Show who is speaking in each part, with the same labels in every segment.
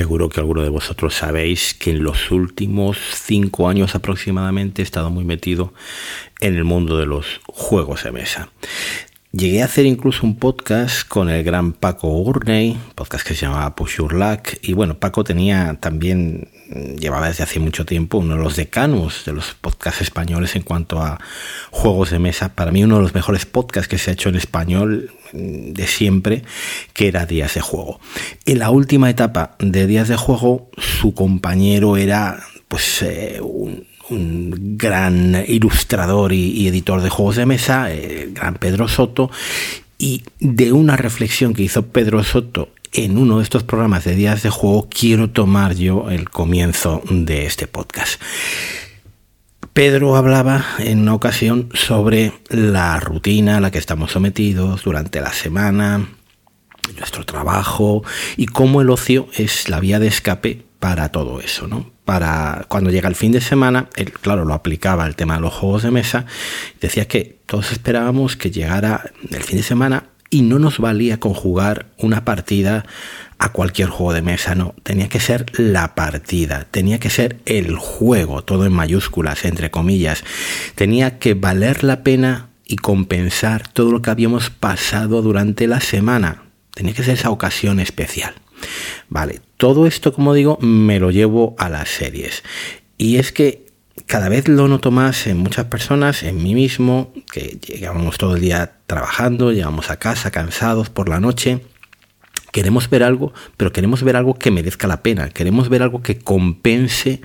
Speaker 1: seguro que alguno de vosotros sabéis que en los últimos cinco años aproximadamente he estado muy metido en el mundo de los juegos de mesa. Llegué a hacer incluso un podcast con el gran Paco Gurney, podcast que se llamaba Push Your Luck. Y bueno, Paco tenía también, llevaba desde hace mucho tiempo uno de los decanos de los podcasts españoles en cuanto a juegos de mesa. Para mí uno de los mejores podcasts que se ha hecho en español mm, de siempre, que era Días de Juego. En la última etapa de Días de Juego, su compañero era pues eh, un un gran ilustrador y, editor de juegos de mesa, el gran Pedro Soto, y de una reflexión que hizo Pedro Soto en uno de estos programas de días de juego, quiero tomar yo el comienzo de este podcast. Pedro hablaba en una ocasión sobre la rutina a la que estamos sometidos durante la semana, nuestro trabajo y cómo el ocio es la vía de escape para todo eso, ¿no? Para cuando llega el fin de semana, él, claro, lo aplicaba al tema de los juegos de mesa, decía que todos esperábamos que llegara el fin de semana y no nos valía conjugar una partida a cualquier juego de mesa, no, tenía que ser la partida, tenía que ser el juego, todo en mayúsculas, entre comillas, tenía que valer la pena y compensar todo lo que habíamos pasado durante la semana, tenía que ser esa ocasión especial. Vale, todo esto, como digo, me lo llevo a las series. Y es que cada vez lo noto más en muchas personas, en mí mismo, que llegamos todo el día trabajando, llegamos a casa cansados por la noche. Queremos ver algo, pero queremos ver algo que merezca la pena. Queremos ver algo que compense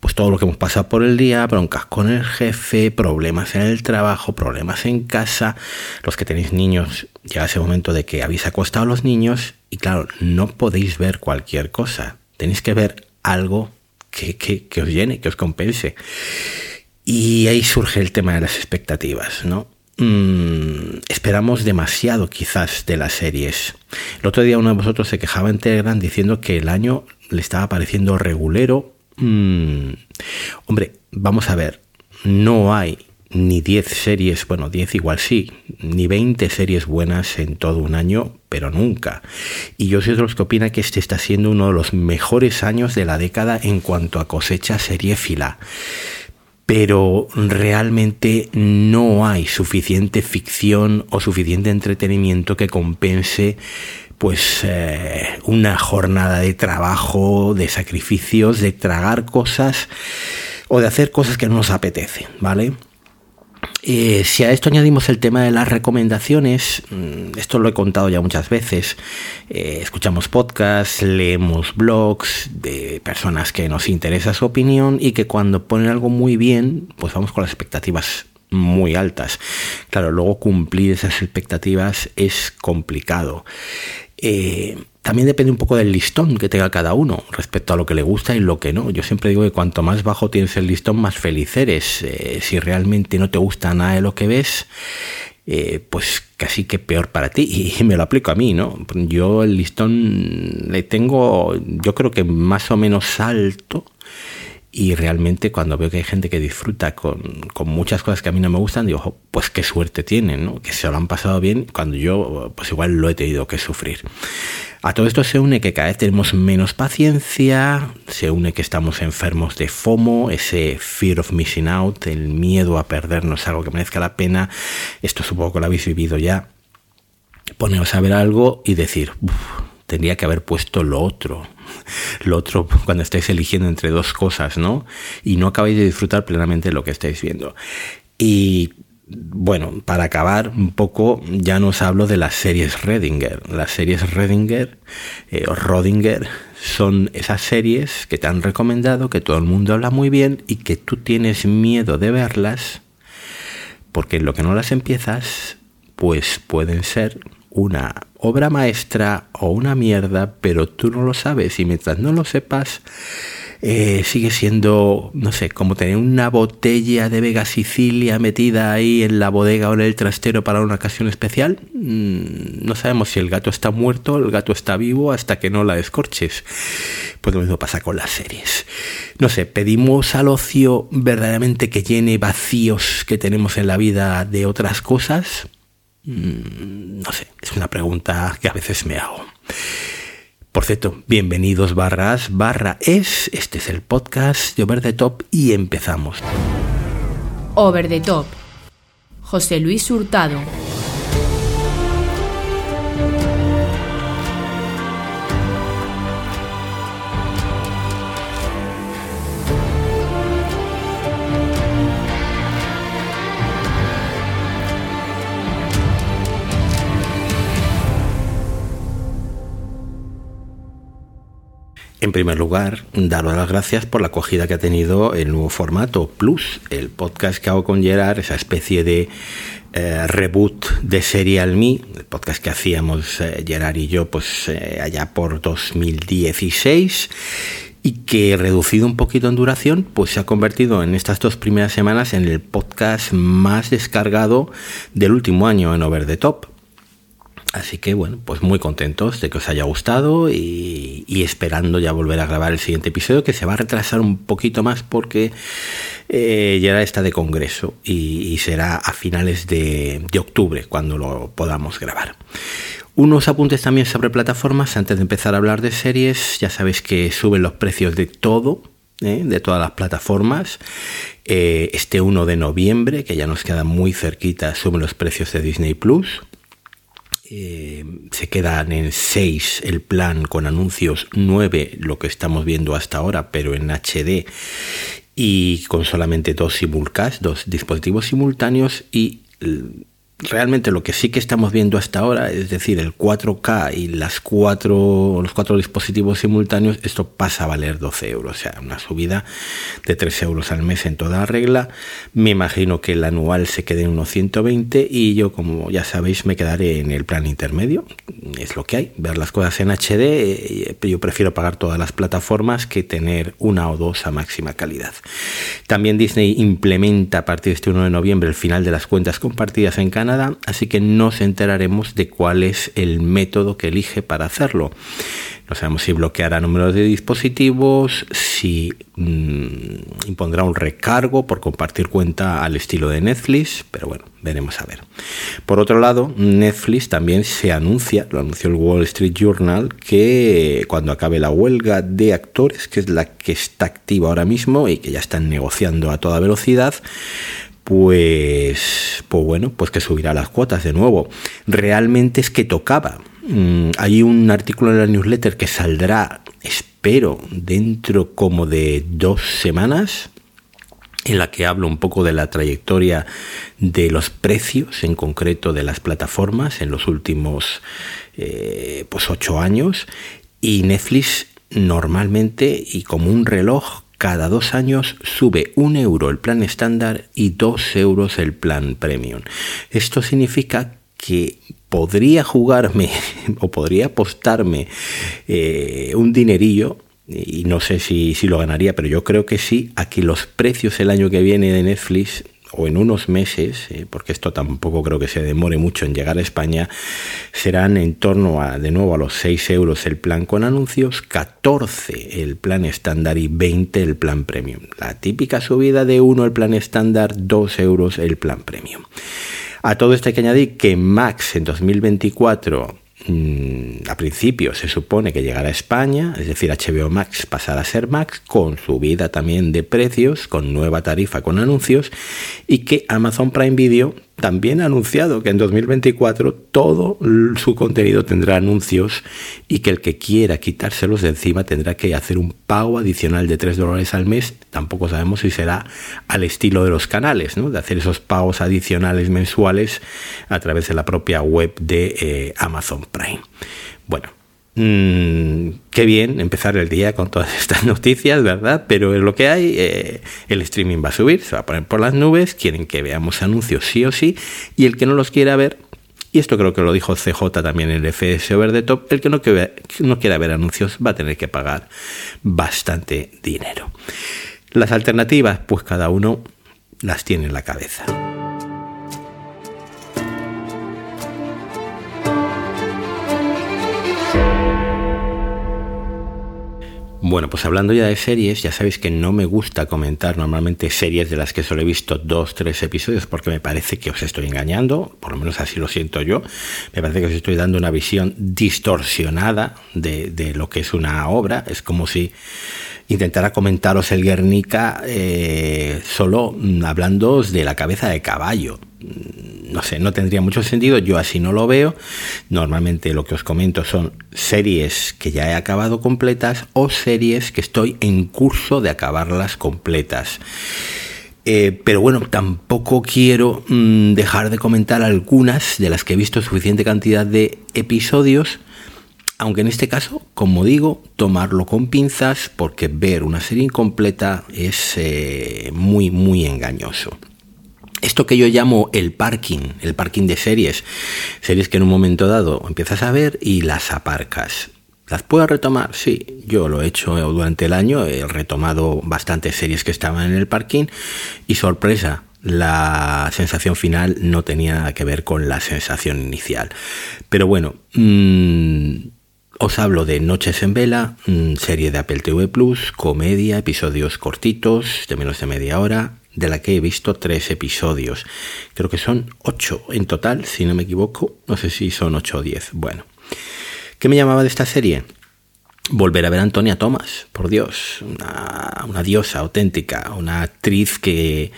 Speaker 1: pues todo lo que hemos pasado por el día, broncas con el jefe, problemas en el trabajo, problemas en casa. Los que tenéis niños, llega ese momento de que habéis acostado a los niños y claro, no podéis ver cualquier cosa. Tenéis que ver algo que, que os llene, que os compense. Y ahí surge el tema de las expectativas, ¿no? Mm, esperamos demasiado quizás de las series. El otro día uno de vosotros se quejaba en Telegram diciendo que el año le estaba pareciendo regulero Mm, hombre, vamos a ver, no hay ni 10 series, bueno, 10 igual sí, ni 20 series buenas en todo un año, pero nunca. Y yo soy de los que opina que este está siendo uno de los mejores años de la década en cuanto a cosecha fila. Pero realmente no hay suficiente ficción o suficiente entretenimiento que compense pues eh, una jornada de trabajo, de sacrificios, de tragar cosas o de hacer cosas que no nos apetece, ¿vale? Eh, si a esto añadimos el tema de las recomendaciones, mm, esto lo he contado ya muchas veces, eh, escuchamos podcasts, leemos blogs de personas que nos interesa su opinión y que cuando ponen algo muy bien, pues vamos con las expectativas muy altas. Claro, luego cumplir esas expectativas es complicado. Eh, también depende un poco del listón que tenga cada uno respecto a lo que le gusta y lo que no. Yo siempre digo que cuanto más bajo tienes el listón, más feliz eres. Eh, si realmente no te gusta nada de lo que ves, eh, pues casi que peor para ti. Y me lo aplico a mí, ¿no? Yo el listón le tengo, yo creo que más o menos alto y realmente cuando veo que hay gente que disfruta con, muchas cosas que a mí no me gustan, digo, pues qué suerte tienen, ¿no? Que se lo han pasado bien cuando yo, pues igual lo he tenido que sufrir. A todo esto se une que cada vez tenemos menos paciencia, se une que estamos enfermos de FOMO, ese fear of missing out, el miedo a perdernos algo que merezca la pena. Esto supongo que lo habéis vivido ya. Poneros a ver algo y decir, tendría que haber puesto lo otro. Lo otro cuando estáis eligiendo entre dos cosas, ¿no? Y no acabáis de disfrutar plenamente lo que estáis viendo. Y bueno, para acabar un poco, ya nos hablo de las series Redinger. Las series Redinger eh, o Rodinger son esas series que te han recomendado, que todo el mundo habla muy bien y que tú tienes miedo de verlas, porque lo que no las empiezas, pues pueden ser una obra maestra o una mierda, pero tú no lo sabes y mientras no lo sepas, eh, sigue siendo, no sé, como tener una botella de Vega Sicilia metida ahí en la bodega o en el trastero para una ocasión especial. Mm, no sabemos si el gato está muerto el gato está vivo hasta que no la descorches. Pues lo mismo pasa con las series. No sé, pedimos al ocio verdaderamente que llene vacíos que tenemos en la vida de otras cosas no sé, es una pregunta que a veces me hago. Por cierto, bienvenidos barras, barra es, este es el podcast de Over the Top y empezamos.
Speaker 2: Over the Top. José Luis Hurtado.
Speaker 1: En primer lugar, daros las gracias por la acogida que ha tenido el nuevo formato Plus, el podcast que hago con Gerard, esa especie de eh, reboot de Serial Me, el podcast que hacíamos eh, Gerard y yo pues eh, allá por 2016 y que reducido un poquito en duración, pues se ha convertido en estas dos primeras semanas en el podcast más descargado del último año en Over the Top. Así que bueno, pues muy contentos de que os haya gustado y, esperando ya volver a grabar el siguiente episodio que se va a retrasar un poquito más porque eh, ya está de congreso y, será a finales de, octubre cuando lo podamos grabar. Unos apuntes también sobre plataformas antes de empezar a hablar de series. Ya sabéis que suben los precios de todo, ¿eh? de todas las plataformas. Eh, este 1 de noviembre, que ya nos queda muy cerquita, suben los precios de Disney Plus. Eh, se quedan en 6 el plan con anuncios, 9 lo que estamos viendo hasta ahora, pero en HD y con solamente dos simulcast, dos dispositivos simultáneos y realmente lo que sí que estamos viendo hasta ahora, es decir, el 4K y las cuatro, los cuatro dispositivos simultáneos, esto pasa a valer 12 euros, o sea, una subida de 3 euros al mes en toda regla. Me imagino que el anual se quede en unos 120 y yo, como ya sabéis, me quedaré en el plan intermedio. Es lo que hay, ver las cosas en HD. Yo prefiero pagar todas las plataformas que tener una o dos a máxima calidad. También Disney implementa a partir de este 1 de noviembre el final de las cuentas compartidas en Canadá así que nos enteraremos de cuál es el método que elige para hacerlo. No sabemos si bloqueará números de dispositivos, si mm, impondrá un recargo por compartir cuenta al estilo de Netflix, pero bueno, veremos a ver. Por otro lado, Netflix también se anuncia, lo anunció el Wall Street Journal, que cuando acabe la huelga de actores, que es la que está activa ahora mismo y que ya están negociando a toda velocidad, pues, pues bueno, pues que subirá las cuotas de nuevo. Realmente es que tocaba. Mm, hay un artículo en la newsletter que saldrá, espero, dentro como de dos semanas, en la que hablo un poco de la trayectoria de los precios, en concreto de las plataformas, en los últimos eh, pues ocho años. Y Netflix normalmente, y como un reloj, cada dos años sube un euro el plan estándar y dos euros el plan premium. Esto significa que podría jugarme o podría apostarme eh, un dinerillo y no sé si, si, lo ganaría, pero yo creo que sí, a que los precios el año que viene de Netflix o en unos meses, eh, porque esto tampoco creo que se demore mucho en llegar a España, serán en torno a, de nuevo, a los 6 euros el plan con anuncios, 14 el plan estándar y 20 el plan premium. La típica subida de 1 el plan estándar, 2 euros el plan premium. A todo esto hay que añadir que Max en 2024 Mm, a principio se supone que llegará a España, es decir, HBO Max pasará a ser Max, con subida también de precios, con nueva tarifa con anuncios, y que Amazon Prime Video también ha anunciado que en 2024 todo su contenido tendrá anuncios y que el que quiera quitárselos de encima tendrá que hacer un pago adicional de 3 dólares al mes. Tampoco sabemos si será al estilo de los canales, ¿no? de hacer esos pagos adicionales mensuales a través de la propia web de eh, Amazon Prime. Bueno, Mm, qué bien empezar el día con todas estas noticias, ¿verdad? Pero es lo que hay. Eh, el streaming va a subir, se va a poner por las nubes. Quieren que veamos anuncios sí o sí. Y el que no los quiera ver, y esto creo que lo dijo CJ también en el FS Over the Top, el que no, que no quiera ver anuncios va a tener que pagar bastante dinero. Las alternativas, pues cada uno las tiene en la cabeza. Bueno, pues hablando ya de series, ya sabéis que no me gusta comentar normalmente series de las que solo he visto dos, tres episodios porque me parece que os estoy engañando, por lo menos así lo siento yo. Me parece que os estoy dando una visión distorsionada de, de lo que es una obra. Es como si intentara comentaros el Guernica eh, solo mm, hablando de la cabeza de caballo. Mm, no sé, no tendría mucho sentido, yo así no lo veo. Normalmente lo que os comento son series que ya he acabado completas o series que estoy en curso de acabarlas completas. Eh, pero bueno, tampoco quiero mm, dejar de comentar algunas de las que he visto suficiente cantidad de episodios aunque en este caso, como digo, tomarlo con pinzas porque ver una serie incompleta es eh, muy, muy engañoso. Esto que yo llamo el parking, el parking de series, series que en un momento dado empiezas a ver y las aparcas. ¿Las puedo retomar? Sí, yo lo he hecho durante el año, he retomado bastantes series que estaban en el parking y sorpresa, la sensación final no tenía nada que ver con la sensación inicial. Pero bueno, mmm, os hablo de Noches en Vela, mm, serie de Apple TV Plus, comedia, episodios cortitos, de menos de media hora, de la que he visto tres episodios. Creo que son ocho en total, si no me equivoco. No sé si son ocho o diez. Bueno, ¿qué me llamaba de esta serie? Volver a ver a Antonia Thomas, por Dios, una, una diosa auténtica, una actriz que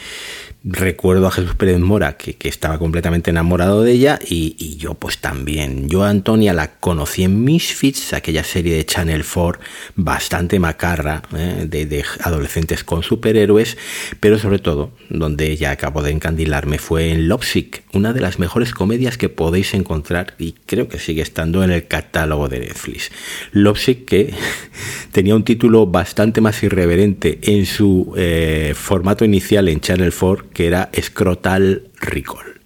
Speaker 1: recuerdo a Jesús Pérez Mora que, estaba completamente enamorado de ella y, yo pues también. Yo a Antonia la conocí en Misfits, aquella serie de Channel 4 bastante macarra ¿eh? de, adolescentes con superhéroes, pero sobre todo donde ella acabó de encandilarme fue en Lovesick, una de las mejores comedias que podéis encontrar y creo que sigue estando en el catálogo de Netflix. Lovesick que tenía un título bastante más irreverente en su eh, formato inicial en Channel 4 que era Scrotal Recall.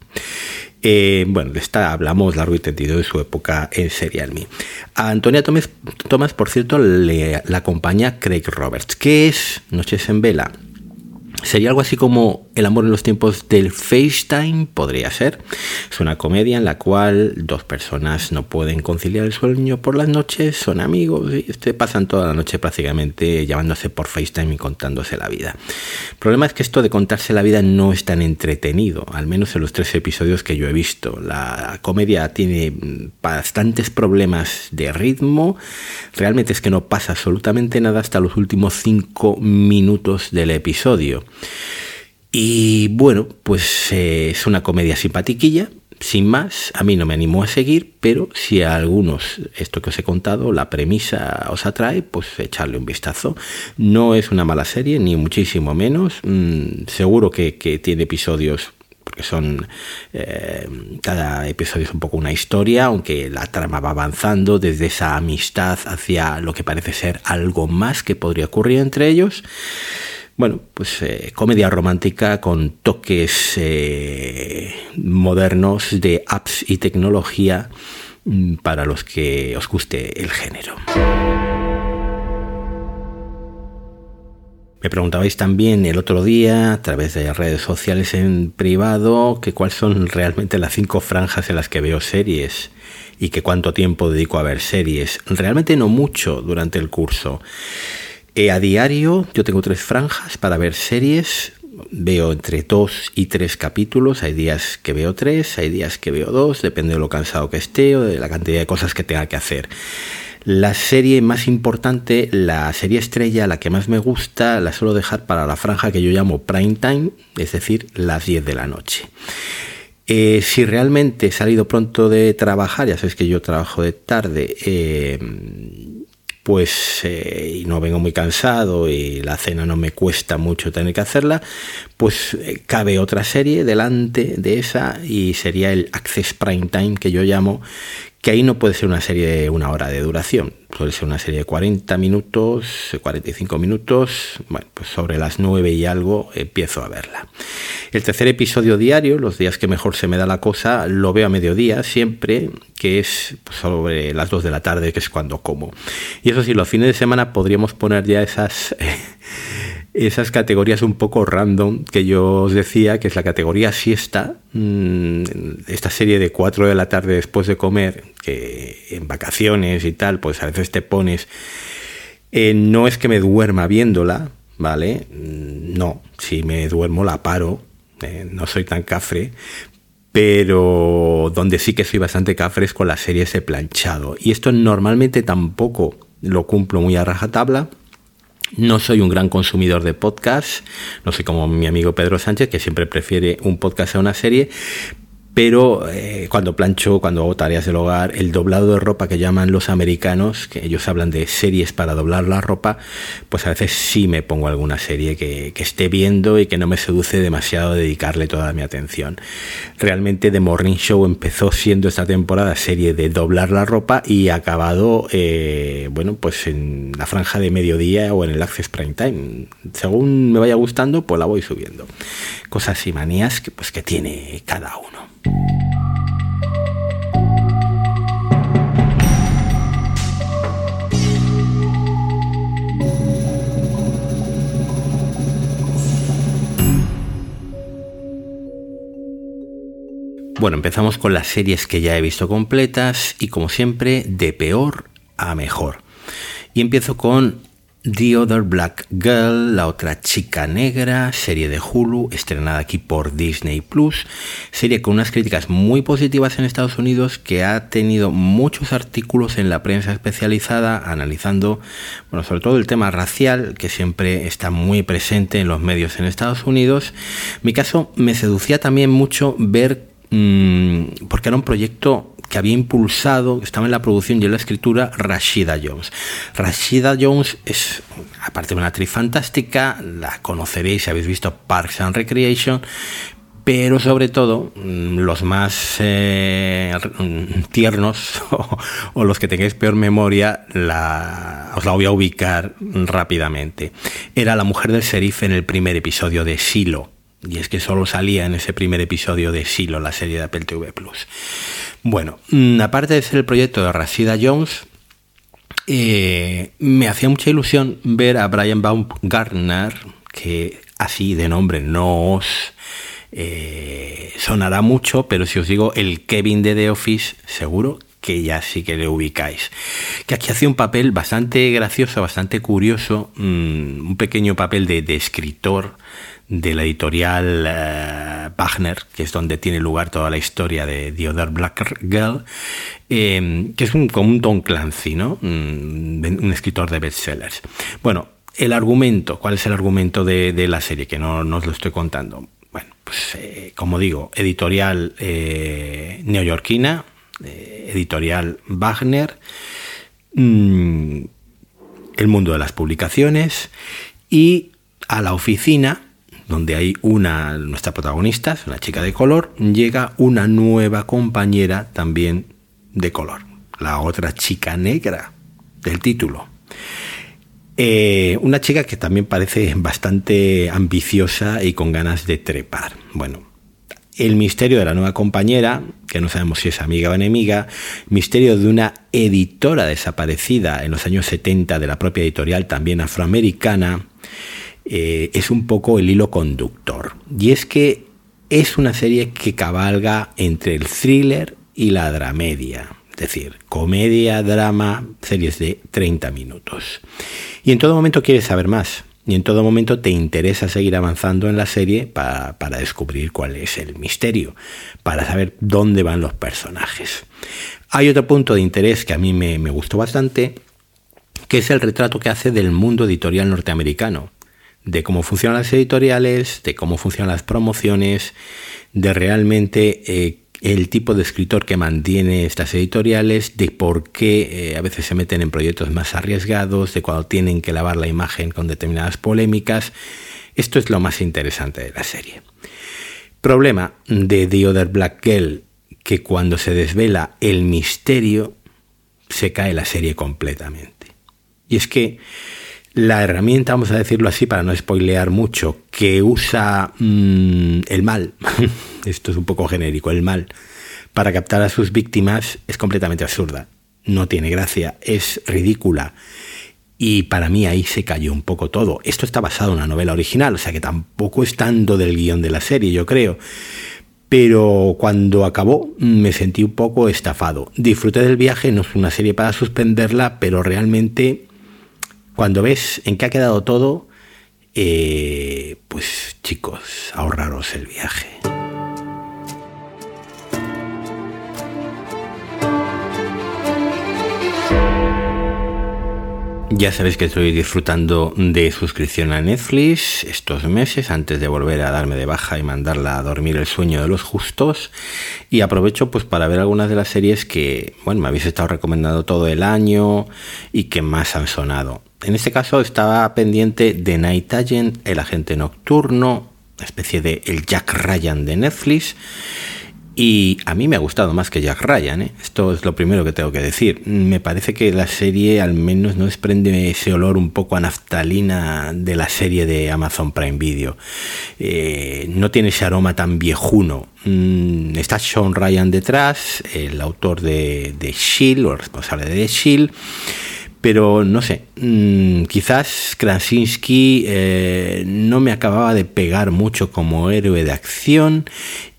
Speaker 1: Eh, bueno, de esta hablamos largo y tendido de su época en Serial Me. A Antonia Thomas, por cierto, le, la acompaña Craig Roberts. ¿Qué es Noches en Vela? Sería algo así como El amor en los tiempos del FaceTime, podría ser. Es una comedia en la cual dos personas no pueden conciliar el sueño por las noches, son amigos y este, pasan toda la noche prácticamente llamándose por FaceTime y contándose la vida. El problema es que esto de contarse la vida no es tan entretenido, al menos en los tres episodios que yo he visto. La comedia tiene bastantes problemas de ritmo, realmente es que no pasa absolutamente nada hasta los últimos cinco minutos del episodio. Y bueno, pues eh, es una comedia simpatiquilla, sin más, a mí no me animó a seguir, pero si a algunos esto que os he contado, la premisa os atrae, pues echarle un vistazo. No es una mala serie, ni muchísimo menos. Mm, seguro que, tiene episodios porque son eh, cada episodio es un poco una historia, aunque la trama va avanzando desde esa amistad hacia lo que parece ser algo más que podría ocurrir entre ellos. Bueno, pues eh, comedia romántica con toques eh, modernos de apps y tecnología mm, para los que os guste el género. Me preguntabais también el otro día a través de redes sociales en privado que cuáles son realmente las cinco franjas en las que veo series y que cuánto tiempo dedico a ver series. Realmente no mucho durante el curso. A diario yo tengo tres franjas para ver series. Veo entre dos y tres capítulos. Hay días que veo tres, hay días que veo dos, depende de lo cansado que esté o de la cantidad de cosas que tenga que hacer. La serie más importante, la serie estrella, la que más me gusta, la suelo dejar para la franja que yo llamo prime time, es decir, las 10 de la noche. Eh, si realmente he salido pronto de trabajar, ya sabéis que yo trabajo de tarde, eh, pues eh, no vengo muy cansado y la cena no me cuesta mucho tener que hacerla, pues eh, cabe otra serie delante de esa y sería el Access Prime Time que yo llamo, que ahí no puede ser una serie de una hora de duración, puede ser una serie de 40 minutos, 45 minutos, bueno, pues sobre las 9 y algo empiezo a verla. El tercer episodio diario, los días que mejor se me da la cosa, lo veo a mediodía siempre, que es sobre las 2 de la tarde, que es cuando como. Y eso sí, los fines de semana podríamos poner ya esas... esas categorías un poco random que yo os decía, que es la categoría siesta, mm, esta serie de 4 de la tarde después de comer, que en vacaciones y tal, pues a veces te pones Eh, no es que me duerma viéndola, ¿vale? No, si me duermo la paro, eh, no soy tan cafre, pero donde sí que soy bastante cafre es con las series de planchado. Y esto normalmente tampoco lo cumplo muy a rajatabla. No soy un gran consumidor de podcasts, no soy como mi amigo Pedro Sánchez, que siempre prefiere un podcast a una serie, pero eh, cuando plancho, cuando hago tareas del hogar, el doblado de ropa que llaman los americanos, que ellos hablan de series para doblar la ropa, pues a veces sí me pongo alguna serie que, esté viendo y que no me seduce demasiado dedicarle toda mi atención. Realmente The Morning Show empezó siendo esta temporada serie de doblar la ropa y ha acabado, eh, bueno, pues en la franja de mediodía o en el Access Prime Time. Según me vaya gustando, pues la voy subiendo. Cosas y manías que, pues, que tiene cada uno. Bueno, empezamos con las series que ya he visto completas y como siempre de peor a mejor. Y empiezo con The Other Black Girl, la otra chica negra, serie de Hulu, estrenada aquí por Disney Plus, serie con unas críticas muy positivas en Estados Unidos que ha tenido muchos artículos en la prensa especializada analizando, bueno, sobre todo el tema racial que siempre está muy presente en los medios en Estados Unidos. mi caso me seducía también mucho ver mm, porque era un proyecto que había impulsado, estaba en la producción y en la escritura, Rashida Jones. Rashida Jones es, aparte de una actriz fantástica, la conoceréis si habéis visto Parks and Recreation, pero sobre todo mm, los más eh, tiernos o, los que tengáis peor memoria, la, os la voy a ubicar rápidamente. Era la mujer del sheriff en el primer episodio de Silo. Y es que solo salía en ese primer episodio de Silo, la serie de Apple TV Plus. Bueno, mm, aparte de ser el proyecto de Rashida Jones, eh, me hacía mucha ilusión ver a Brian Baumgartner, que así de nombre no os eh, sonará mucho, pero si os digo el Kevin de The Office, seguro que ya sí que le ubicáis. Que aquí hace un papel bastante gracioso, bastante curioso, mm, un pequeño papel de, de escritor de la editorial eh, Wagner, que es donde tiene lugar toda la historia de The Other Black Girl, eh, que es un, como un Tom Clancy, ¿no? Mm, un, escritor de bestsellers. Bueno, el argumento, ¿cuál es el argumento de, la serie? Que no, os lo estoy contando. Bueno, pues eh, como digo, editorial neoyorquina, editorial Wagner, mm, el mundo de las publicaciones y a la oficina donde hay una, nuestra protagonista, una chica de color, llega una nueva compañera también de color, la otra chica negra del título. Eh, una chica que también parece bastante ambiciosa y con ganas de trepar. Bueno, el misterio de la nueva compañera, que no sabemos si es amiga o enemiga, misterio de una editora desaparecida en los años 70 de la propia editorial también afroamericana, eh, es un poco el hilo conductor. Y es que es una serie que cabalga entre el thriller y la dramedia. Es decir, comedia, drama, series de 30 minutos. Y en todo momento quieres saber más. Y en todo momento te interesa seguir avanzando en la serie para, descubrir cuál es el misterio, para saber dónde van los personajes. Hay otro punto de interés que a mí me gustó bastante, que es el retrato que hace del mundo editorial norteamericano de cómo funcionan las editoriales, de cómo funcionan las promociones, de realmente eh, el tipo de escritor que mantiene estas editoriales, de por qué eh, a veces se meten en proyectos más arriesgados, de cuando tienen que lavar la imagen con determinadas polémicas. Esto es lo más interesante de la serie. Problema de The Other Black Girl, que cuando se desvela el misterio, se cae la serie completamente. Y es que la herramienta, vamos a decirlo así para no spoilear mucho, que usa mm, el mal, esto es un poco genérico, el mal, para captar a sus víctimas es completamente absurda. No tiene gracia, es ridícula. Y para mí ahí se cayó un poco todo. Esto está basado en una novela original, o sea que tampoco es tanto del guion de la serie, yo creo. Pero cuando acabó me sentí un poco estafado. Disfruté del viaje, no es una serie para suspenderla, pero realmente Cuando ves en qué ha quedado todo, eh, pues chicos, ahorraros el viaje. Ya sabéis que estoy disfrutando de suscripción a Netflix estos meses antes de volver a darme de baja y mandarla a dormir el sueño de los justos. Y aprovecho pues para ver algunas de las series que, bueno, me habéis estado recomendando todo el año y que más han sonado. En este caso estaba pendiente de Night Agent, el agente nocturno, especie de el Jack Ryan de Netflix. Y a mí me ha gustado más que Jack Ryan, ¿eh? esto es lo primero que tengo que decir. Me parece que la serie al menos no desprende ese olor un poco a naftalina de la serie de Amazon Prime Video. Eh, no tiene ese aroma tan viejuno. Mm, está Sean Ryan detrás, el autor de, de Shield o el responsable de Shield pero no sé, mm, quizás Krasinski eh, no me acababa de pegar mucho como héroe de acción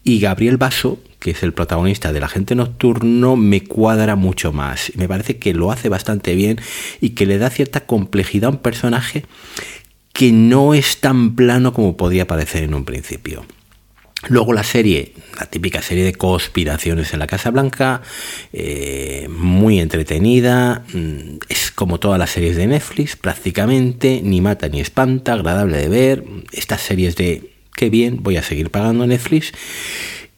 Speaker 1: y Gabriel Basso que es el protagonista del agente nocturno, me cuadra mucho más. Me parece que lo hace bastante bien y que le da cierta complejidad a un personaje que no es tan plano como podía parecer en un principio. Luego la serie, la típica serie de conspiraciones en la Casa Blanca, eh, muy entretenida, mm, es como todas las series de Netflix, prácticamente, ni mata ni espanta, agradable de ver, estas series de qué bien, voy a seguir pagando Netflix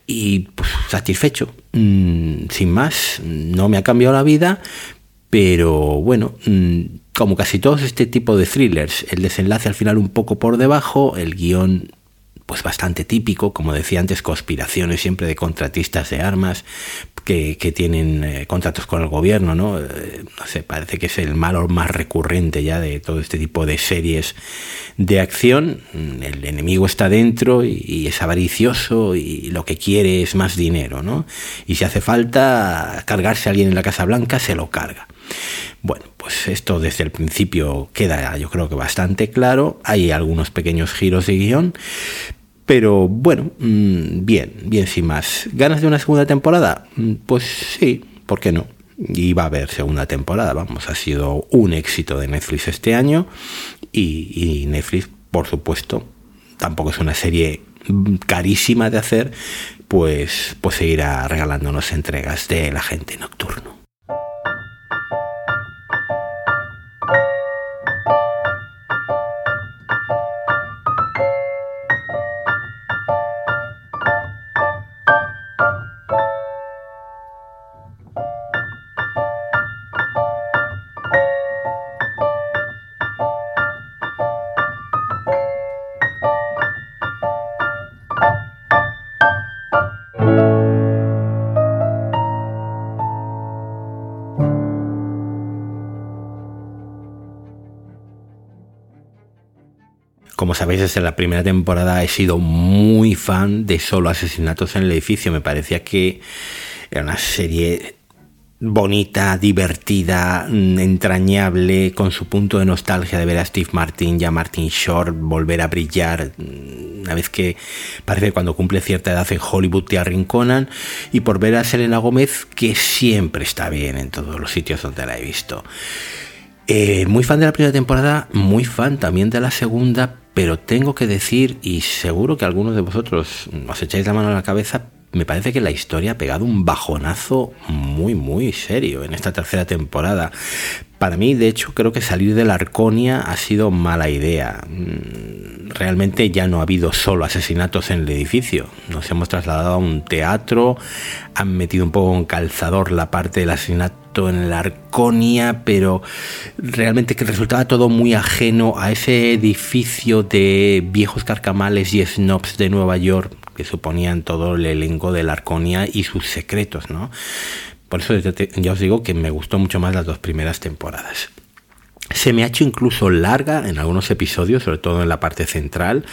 Speaker 1: y pues, satisfecho. Mm, sin más, no me ha cambiado la vida, pero bueno, mm, como casi todos este tipo de thrillers, el desenlace al final un poco por debajo, el guion pues bastante típico, como decía antes, conspiraciones siempre de contratistas de armas que, tienen eh, contratos con el gobierno, ¿no? Eh, no sé, parece que es el malo más recurrente ya de todo este tipo de series de acción. El enemigo está dentro y, es avaricioso y lo que quiere es más dinero, ¿no? Y si hace falta cargarse a alguien en la Casa Blanca, se lo carga. Bueno, pues esto desde el principio queda yo creo que bastante claro. Hay algunos pequeños giros de guion, pero bueno, mm, bien, bien sin más. ¿Ganas de una segunda temporada? Mm, pues sí, ¿por qué no? Y va a haber segunda temporada, vamos, ha sido un éxito de Netflix este año y, Netflix, por supuesto, tampoco es una serie carísima de hacer, pues, pues seguirá regalándonos entregas de la gente nocturno. Sabéis, desde la primera temporada he sido muy fan de Solo Asesinatos en el Edificio. Me parecía que era una serie bonita, divertida, mm, entrañable, con su punto de nostalgia de ver a Steve Martin y a Martin Short volver a brillar, mm, una vez que parece que cuando cumple cierta edad en Hollywood te arrinconan, y por ver a Selena Gómez, que siempre está bien en todos los sitios donde la he visto. Eh, muy fan de la primera temporada, muy fan también de la segunda, pero tengo que decir, y seguro que algunos de vosotros os echáis la mano a la cabeza, me parece que la historia ha pegado un bajonazo muy, muy serio en esta tercera temporada. Para mí, de hecho, creo que salir de la Arconia ha sido mala idea. Mm, realmente ya no ha habido solo asesinatos en el edificio. Nos hemos trasladado a un teatro, han metido un poco en calzador la parte del asesinato en la Arconia, pero realmente que resultaba todo muy ajeno a ese edificio de viejos carcamales y snobs de Nueva York que suponían todo el elenco de la Arconia y sus secretos, ¿no? Por eso ya os digo que me gustó mucho más las dos primeras temporadas. Se me ha hecho incluso larga en algunos episodios, sobre todo en la parte central.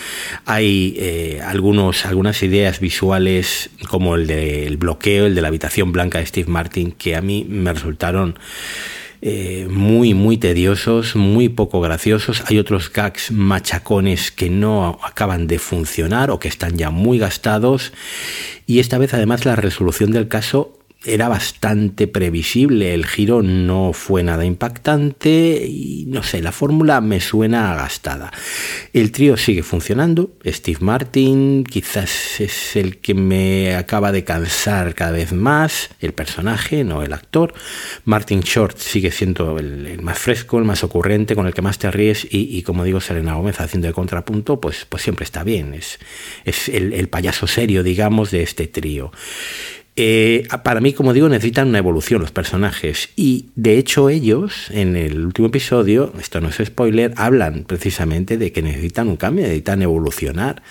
Speaker 1: Hay eh, algunos, algunas ideas visuales como el del bloqueo, el de la habitación blanca de Steve Martin, que a mí me resultaron eh, muy, muy tediosos, muy poco graciosos. Hay otros gags machacones que no acaban de funcionar o que están ya muy gastados. Y esta vez además la resolución del caso era bastante previsible, el giro no fue nada impactante y no sé, la fórmula me suena gastada. El trío sigue funcionando, Steve Martin quizás es el que me acaba de cansar cada vez más, el personaje, no el actor. Martin Short sigue siendo el, más fresco, el más ocurrente, con el que más te ríes y, como digo, Selena Gómez haciendo de contrapunto, pues, pues siempre está bien, es, es el, el payaso serio, digamos, de este trío. Eh, para mí, como digo, necesitan una evolución los personajes. Y de hecho ellos, en el último episodio, esto no es spoiler, hablan precisamente de que necesitan un cambio, necesitan evolucionar.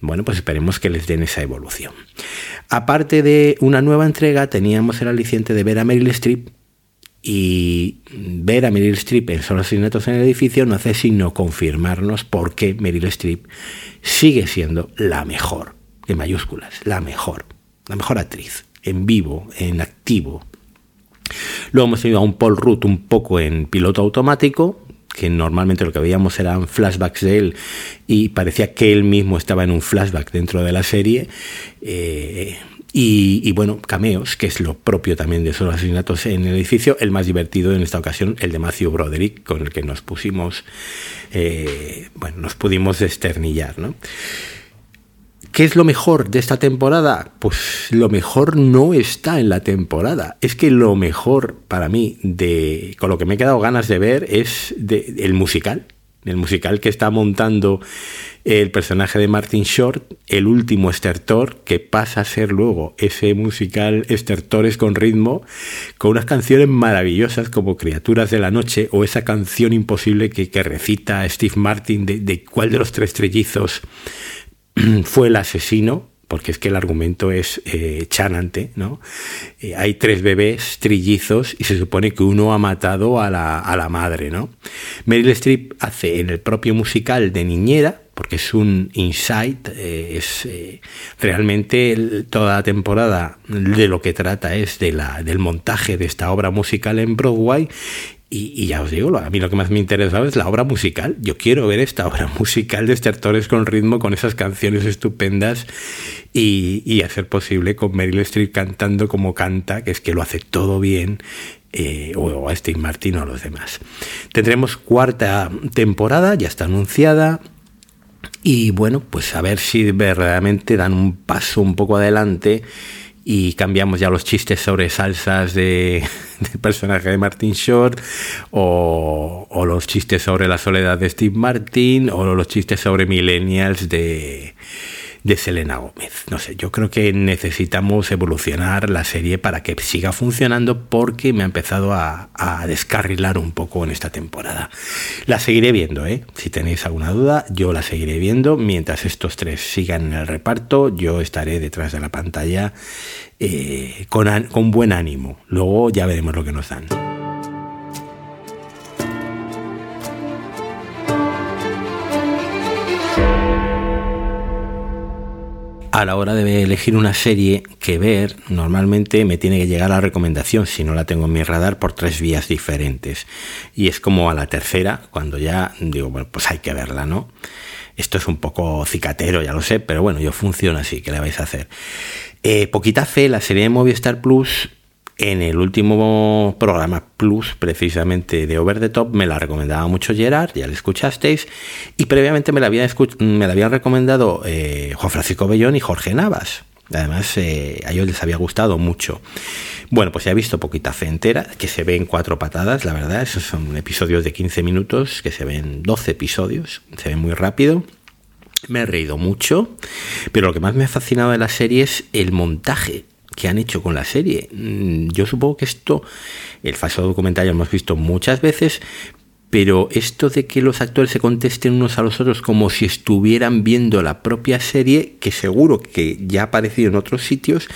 Speaker 1: Bueno, pues esperemos que les den esa evolución. Aparte de una nueva entrega, teníamos el aliciente de ver a Meryl Streep. Y ver a Meryl Streep en Solo asesinatos en el edificio no hace sino confirmarnos por qué Meryl Streep sigue siendo la mejor, en mayúsculas, la mejor, la mejor actriz en vivo, en activo. Luego hemos tenido a un Paul Rudd un poco en piloto automático, que normalmente lo que veíamos eran flashbacks de él y parecía que él mismo estaba en un flashback dentro de la serie. Eh, y, bueno, cameos, que es lo propio también de esos asesinatos en el edificio. El más divertido en esta ocasión, el de Matthew Broderick, con el que nos pusimos, eh, bueno, nos pudimos desternillar, ¿no? ¿Qué es lo mejor de esta temporada? Pues lo mejor no está en la temporada. Es que lo mejor para mí, de, con lo que me he quedado ganas de ver, es el musical. El musical que está montando el personaje de Martin Short, el último estertor, que pasa a ser luego ese musical estertores con ritmo, con unas canciones maravillosas como Criaturas de la Noche o esa canción imposible que, recita Steve Martin de, de cuál de los tres trellizos fue el asesino, porque es que el argumento es eh, chanante, ¿no? Eh, hay tres bebés trillizos y se supone que uno ha matado a la, a la madre, ¿no? Meryl Streep hace en el propio musical de niñera, porque es un insight, eh, es realmente toda la temporada de lo que trata es de la, del montaje de esta obra musical en Broadway y, ya os digo, a mí lo que más me interesa es la obra musical. Yo quiero ver esta obra musical de actores con ritmo, con esas canciones estupendas y, y hacer posible con Meryl Streep cantando como canta, que es que lo hace todo bien, eh, o a Steve Martin o a los demás. Tendremos cuarta temporada, ya está anunciada. Y bueno, pues a ver si verdaderamente dan un paso un poco adelante y cambiamos ya los chistes sobre salsas de, del personaje de Martin Short o, o, los chistes sobre la soledad de Steve Martin o los chistes sobre millennials de, de Selena Gómez. No sé, yo creo que necesitamos evolucionar la serie para que siga funcionando porque me ha empezado a, descarrilar un poco en esta temporada. La seguiré viendo, ¿eh? Si tenéis alguna duda, yo la seguiré viendo. Mientras estos tres sigan en el reparto, yo estaré detrás de la pantalla eh, con, con buen ánimo. Luego ya veremos lo que nos dan. A la hora de elegir una serie que ver, normalmente me tiene que llegar la recomendación, si no la tengo en mi radar, por tres vías diferentes. Y es como a la tercera, cuando ya digo, bueno, pues hay que verla, ¿no? Esto es un poco cicatero, ya lo sé, pero bueno, yo funciona así, ¿qué le vais a hacer? Eh, poquita fe, la serie de Movistar Plus en el último programa Plus, precisamente de Over the Top, me la recomendaba mucho Gerard, ya la escuchasteis, y previamente me la, habían recomendado eh, Juan Francisco Bellón y Jorge Navas. Además, eh, a ellos les había gustado mucho. Bueno, pues ya he visto poquita fe entera, que se ve en cuatro patadas, la verdad. Esos son episodios de 15 minutos, que se ven 12 episodios, se ven muy rápido. Me he reído mucho, pero lo que más me ha fascinado de la serie es el montaje que han hecho con la serie. Mm, yo supongo que esto, el falso documental hemos visto muchas veces, pero esto de que los actores se contesten unos a los otros como si estuvieran viendo la propia serie, que seguro que ya ha aparecido en otros sitios,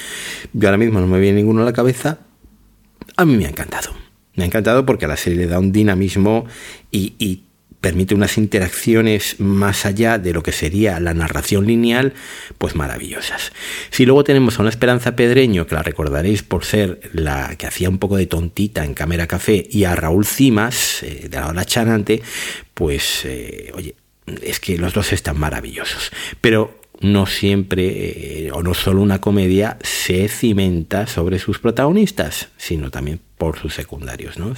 Speaker 1: yo ahora mismo no me viene ninguno a la cabeza, a mí me ha encantado. Me ha encantado porque a la serie le da un dinamismo y permite unas interacciones más allá de lo que sería la narración lineal, pues maravillosas. Si luego tenemos a una Esperanza Pedreño, que la recordaréis por ser la que hacía un poco de tontita en Cámara Café, y a Raúl Cimas, eh, de la hora chanante, pues, eh, oye, es que los dos están maravillosos. Pero no siempre, eh, o no solo una comedia, se cimenta sobre sus protagonistas, sino también por sus secundarios. ¿no?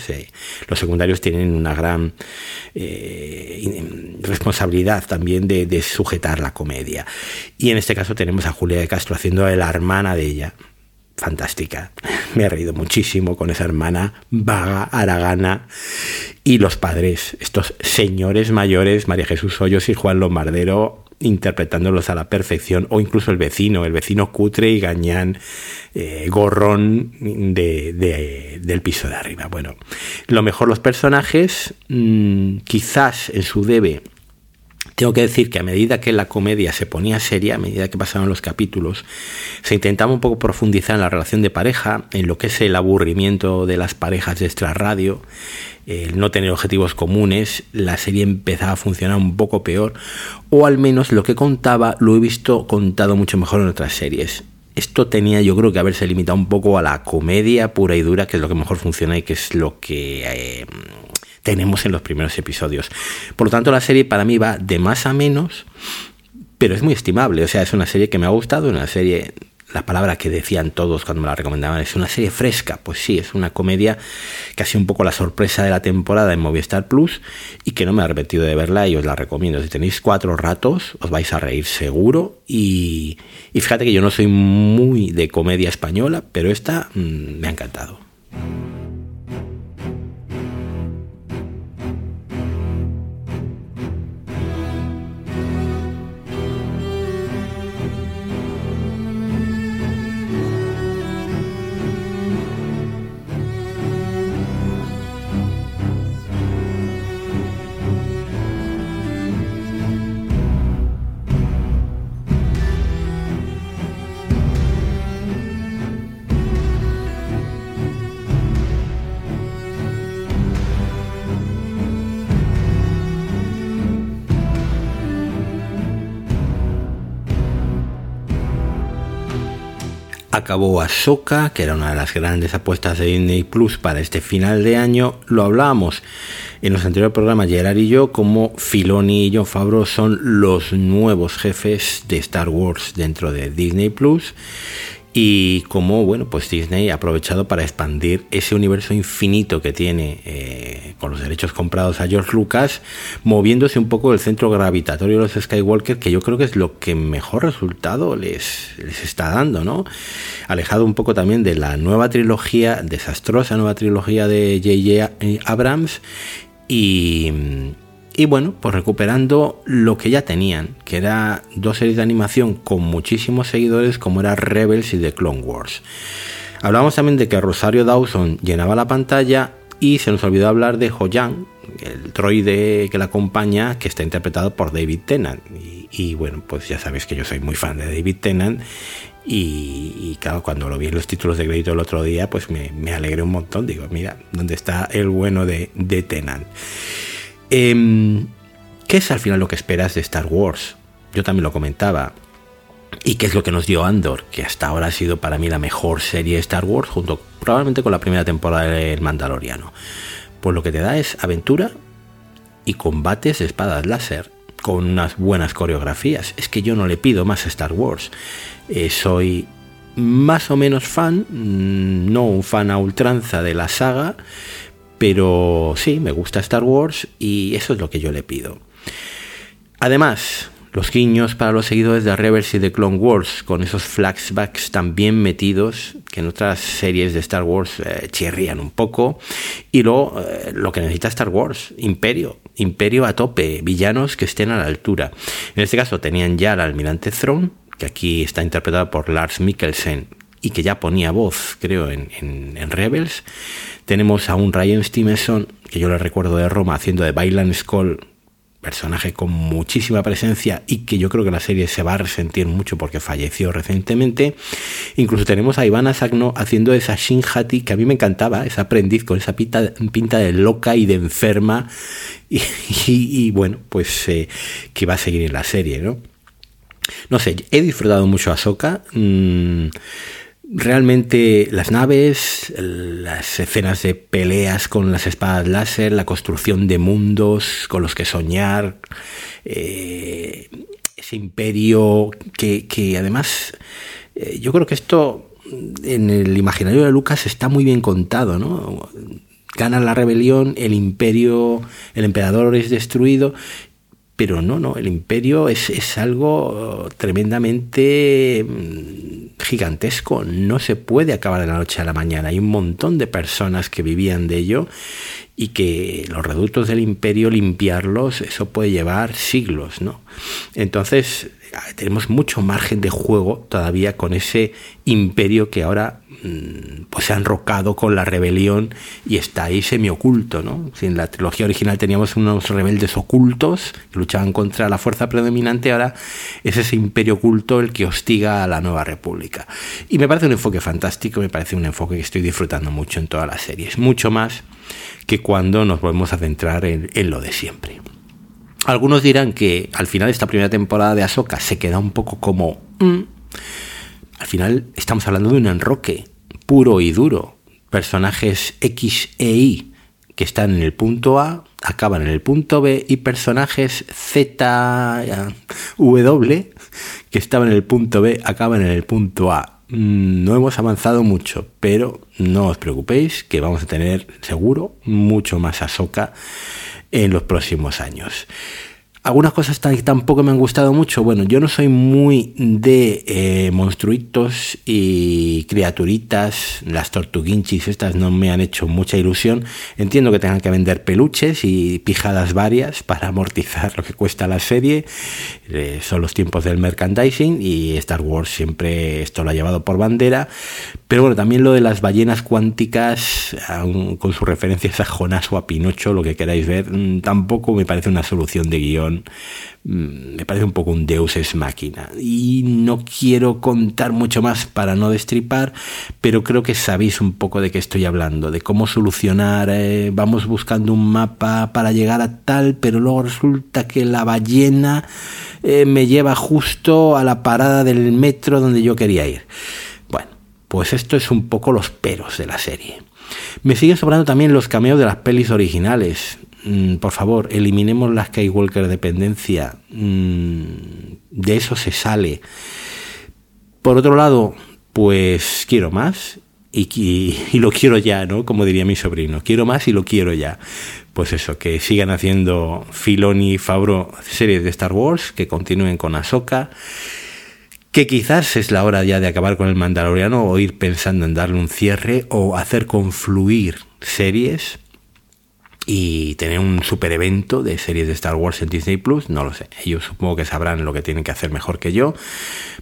Speaker 1: los secundarios tienen una gran eh, responsabilidad también de, sujetar la comedia. Y en este caso tenemos a Julia de Castro haciendo de la hermana de ella. Fantástica. Me he reído muchísimo con esa hermana vaga, aragana. Y los padres, estos señores mayores, María Jesús Hoyos y Juan Lombardero, interpretándolos a la perfección, o incluso el vecino, el vecino cutre y gañán, eh, gorrón de, del piso de arriba. Bueno, lo mejor los personajes, mm, quizás en su debe tengo que decir que a medida que la comedia se ponía seria, a medida que pasaban los capítulos, se intentaba un poco profundizar en la relación de pareja, en lo que es el aburrimiento de las parejas de extra radio, el no tener objetivos comunes, la serie empezaba a funcionar un poco peor, o al menos lo que contaba lo he visto contado mucho mejor en otras series. Esto tenía yo creo que haberse limitado un poco a la comedia pura y dura, que es lo que mejor funciona y que es lo que... Eh, tenemos en los primeros episodios. Por lo tanto, la serie para mí va de más a menos, pero es muy estimable. O sea, es una serie que me ha gustado, una serie la palabra que decían todos cuando me la recomendaban es una serie fresca. Pues sí, es una comedia que ha sido un poco la sorpresa de la temporada en Movistar Plus y que no me he arrepentido de verla y os la recomiendo. Si tenéis cuatro ratos, os vais a reír seguro. Y, y fíjate que yo no soy muy de comedia española, pero esta mm, me ha encantado. Acabó Ahsoka, que era una de las grandes apuestas de Disney Plus para este final de año. Lo hablábamos en los anteriores programas, Gerard y yo, como Filoni y John Favreau son los nuevos jefes de Star Wars dentro de Disney Plus y como bueno pues Disney ha aprovechado para expandir ese universo infinito que tiene eh, con los derechos comprados a George Lucas moviéndose un poco del centro gravitatorio de los Skywalker que yo creo que es lo que mejor resultado les, les está dando no alejado un poco también de la nueva trilogía desastrosa nueva trilogía de J.J. Abrams y y bueno, pues recuperando lo que ya tenían, que era dos series de animación con muchísimos seguidores como era Rebels y The Clone Wars. Hablamos también de que Rosario Dawson llenaba la pantalla y se nos olvidó hablar de Ho-Yang, el droide que la acompaña, que está interpretado por David Tennant. Y, bueno, pues ya sabéis que yo soy muy fan de David Tennant. Y, claro, cuando lo vi en los títulos de crédito el otro día, pues me, alegré un montón. Digo, mira, ¿dónde está el bueno de, de Tennant? Em, ¿Qué es al final lo que esperas de Star Wars? Yo también lo comentaba. ¿Y qué es lo que nos dio Andor? Que hasta ahora ha sido para mí la mejor serie de Star Wars, junto probablemente con la primera temporada del Mandaloriano. Pues lo que te da es aventura y combates de espadas láser con unas buenas coreografías. Es que yo no le pido más a Star Wars. Eh, soy más o menos fan, mm, no un fan a ultranza de la saga, pero sí, me gusta Star Wars y eso es lo que yo le pido. Además, los guiños para los seguidores de Rebels y de Clone Wars, con esos flashbacks también metidos, que en otras series de Star Wars eh, chirrían un poco. Y luego, eh, lo que necesita Star Wars, Imperio, Imperio a tope, villanos que estén a la altura. En este caso tenían ya al almirante Throne, que aquí está interpretado por Lars Mikkelsen, y que ya ponía voz, creo, en, en, Rebels. Tenemos a un Ryan Stevenson, que yo le recuerdo de Roma, haciendo de Bailan Skull, personaje con muchísima presencia y que yo creo que la serie se va a resentir mucho porque falleció recientemente. Incluso tenemos a Ivana Sagno haciendo esa Shinhati que a mí me encantaba, esa aprendiz con esa pinta, de loca y de enferma. Y, bueno, pues eh, que va a seguir en la serie, ¿no? No sé, he disfrutado mucho a Soka. Mm, Realmente las naves, las escenas de peleas con las espadas láser, la construcción de mundos con los que soñar, eh, ese imperio que, que además eh, yo creo que esto en el imaginario de Lucas está muy bien contado, ¿no? Gana la rebelión, el imperio, el emperador es destruido pero no, no, el imperio es, es, algo tremendamente mm, gigantesco, no se puede acabar de la noche a la mañana. Hay un montón de personas que vivían de ello y que los reductos del imperio, limpiarlos, eso puede llevar siglos, ¿no? Entonces, tenemos mucho margen de juego todavía con ese imperio que ahora pues se ha enrocado con la rebelión y está ahí semioculto, ¿no? Si en la trilogía original teníamos unos rebeldes ocultos que luchaban contra la fuerza predominante, ahora es ese imperio oculto el que hostiga a la nueva república. Y me parece un enfoque fantástico, me parece un enfoque que estoy disfrutando mucho en todas las series, mucho más que cuando nos volvemos a centrar en, lo de siempre. Algunos dirán que al final esta primera temporada de Ahsoka se queda un poco como... Mm". Al final estamos hablando de un enroque puro y duro. Personajes X e Y que están en el punto A acaban en el punto B y personajes Z, W que estaban en el punto B acaban en el punto A. Mm, no hemos avanzado mucho, pero no os preocupéis que vamos a tener seguro mucho más Ahsoka en los próximos años. Algunas cosas tampoco me han gustado mucho. Bueno, yo no soy muy de eh, monstruitos y criaturitas. Las tortuguinchis estas no me han hecho mucha ilusión. Entiendo que tengan que vender peluches y pijadas varias para amortizar lo que cuesta la serie. Eh, son los tiempos del merchandising y Star Wars siempre esto lo ha llevado por bandera. Pero bueno, también lo de las ballenas cuánticas, con sus referencias a Jonás o a Pinocho, lo que queráis ver, mm, tampoco me parece una solución de guion. Mm, me parece un poco un deus es máquina. Y no quiero contar mucho más para no destripar, pero creo que sabéis un poco de qué estoy hablando, de cómo solucionar, eh, vamos buscando un mapa para llegar a tal, pero luego resulta que la ballena eh, me lleva justo a la parada del metro donde yo quería ir. Pues esto es un poco los peros de la serie. Me siguen sobrando también los cameos de las pelis originales. Mm, por favor, eliminemos la Skywalker dependencia. Mm, de eso se sale. Por otro lado, pues quiero más y, lo quiero ya, ¿no? Como diría mi sobrino. Quiero más y lo quiero ya. Pues eso, que sigan haciendo Filoni y Fabro series de Star Wars, que continúen con Ahsoka que quizás es la hora ya de acabar con el Mandaloriano o ir pensando en darle un cierre o hacer confluir series y tener un super evento de series de Star Wars en Disney Plus, no lo sé. Ellos supongo que sabrán lo que tienen que hacer mejor que yo.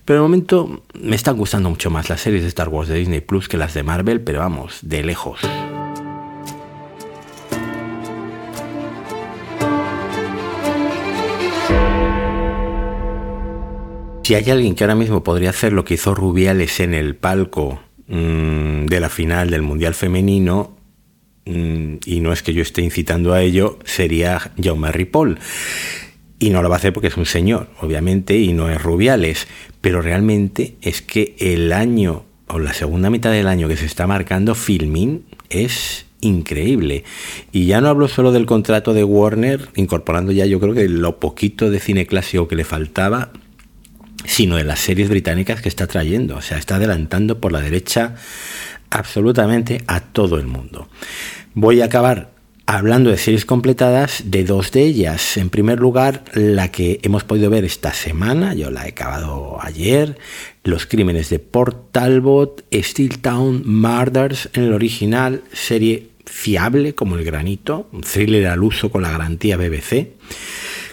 Speaker 1: Pero de momento me están gustando mucho más las series de Star Wars de Disney Plus que las de Marvel, pero vamos, de lejos. Si hay alguien que ahora mismo podría hacer lo que hizo Rubiales en el palco mm, de la final del Mundial Femenino, y no es que yo esté incitando a ello, sería Jaume Ripoll. Y no lo va a hacer porque es un señor, obviamente, y no es Rubiales. Pero realmente es que el año, o la segunda mitad del año que se está marcando Filmin, es increíble. Y ya no hablo solo del contrato de Warner, incorporando ya yo creo que lo poquito de cine clásico que le faltaba, sino de las series británicas que está trayendo. O sea, está adelantando por la derecha absolutamente a todo el mundo. Voy a acabar hablando de series completadas de dos de ellas. En primer lugar, la que hemos podido ver esta semana, yo la he acabado ayer, Los Crímenes de Port Talbot, Steel Town Murders en el original, serie fiable como el granito, un thriller al uso con la garantía BBC,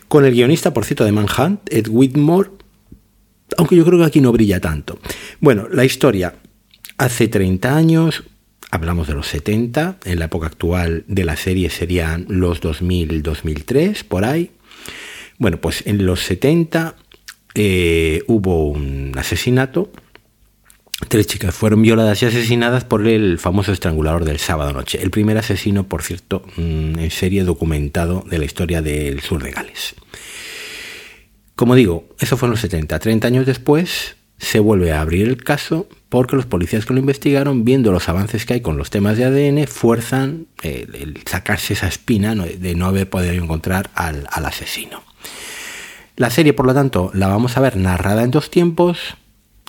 Speaker 1: con el guionista, por cierto, de Manhunt, Ed Whitmore, aunque yo creo que aquí no brilla tanto. Bueno, la historia. Hace 30 años, hablamos de los 70, en la época actual de la serie serían los 2000-2003, por ahí. Bueno, pues en los 70 eh, hubo un asesinato. Tres chicas fueron violadas y asesinadas por el famoso estrangulador del sábado noche. El primer asesino, por cierto, mm, en serie documentado de la historia del sur de Gales. Como digo, eso fue en los 70. 30 años después se vuelve a abrir el caso porque los policías que lo investigaron, viendo los avances que hay con los temas de ADN, fuerzan el, sacarse esa espina de no haber podido encontrar al, asesino. La serie, por lo tanto, la vamos a ver narrada en dos tiempos.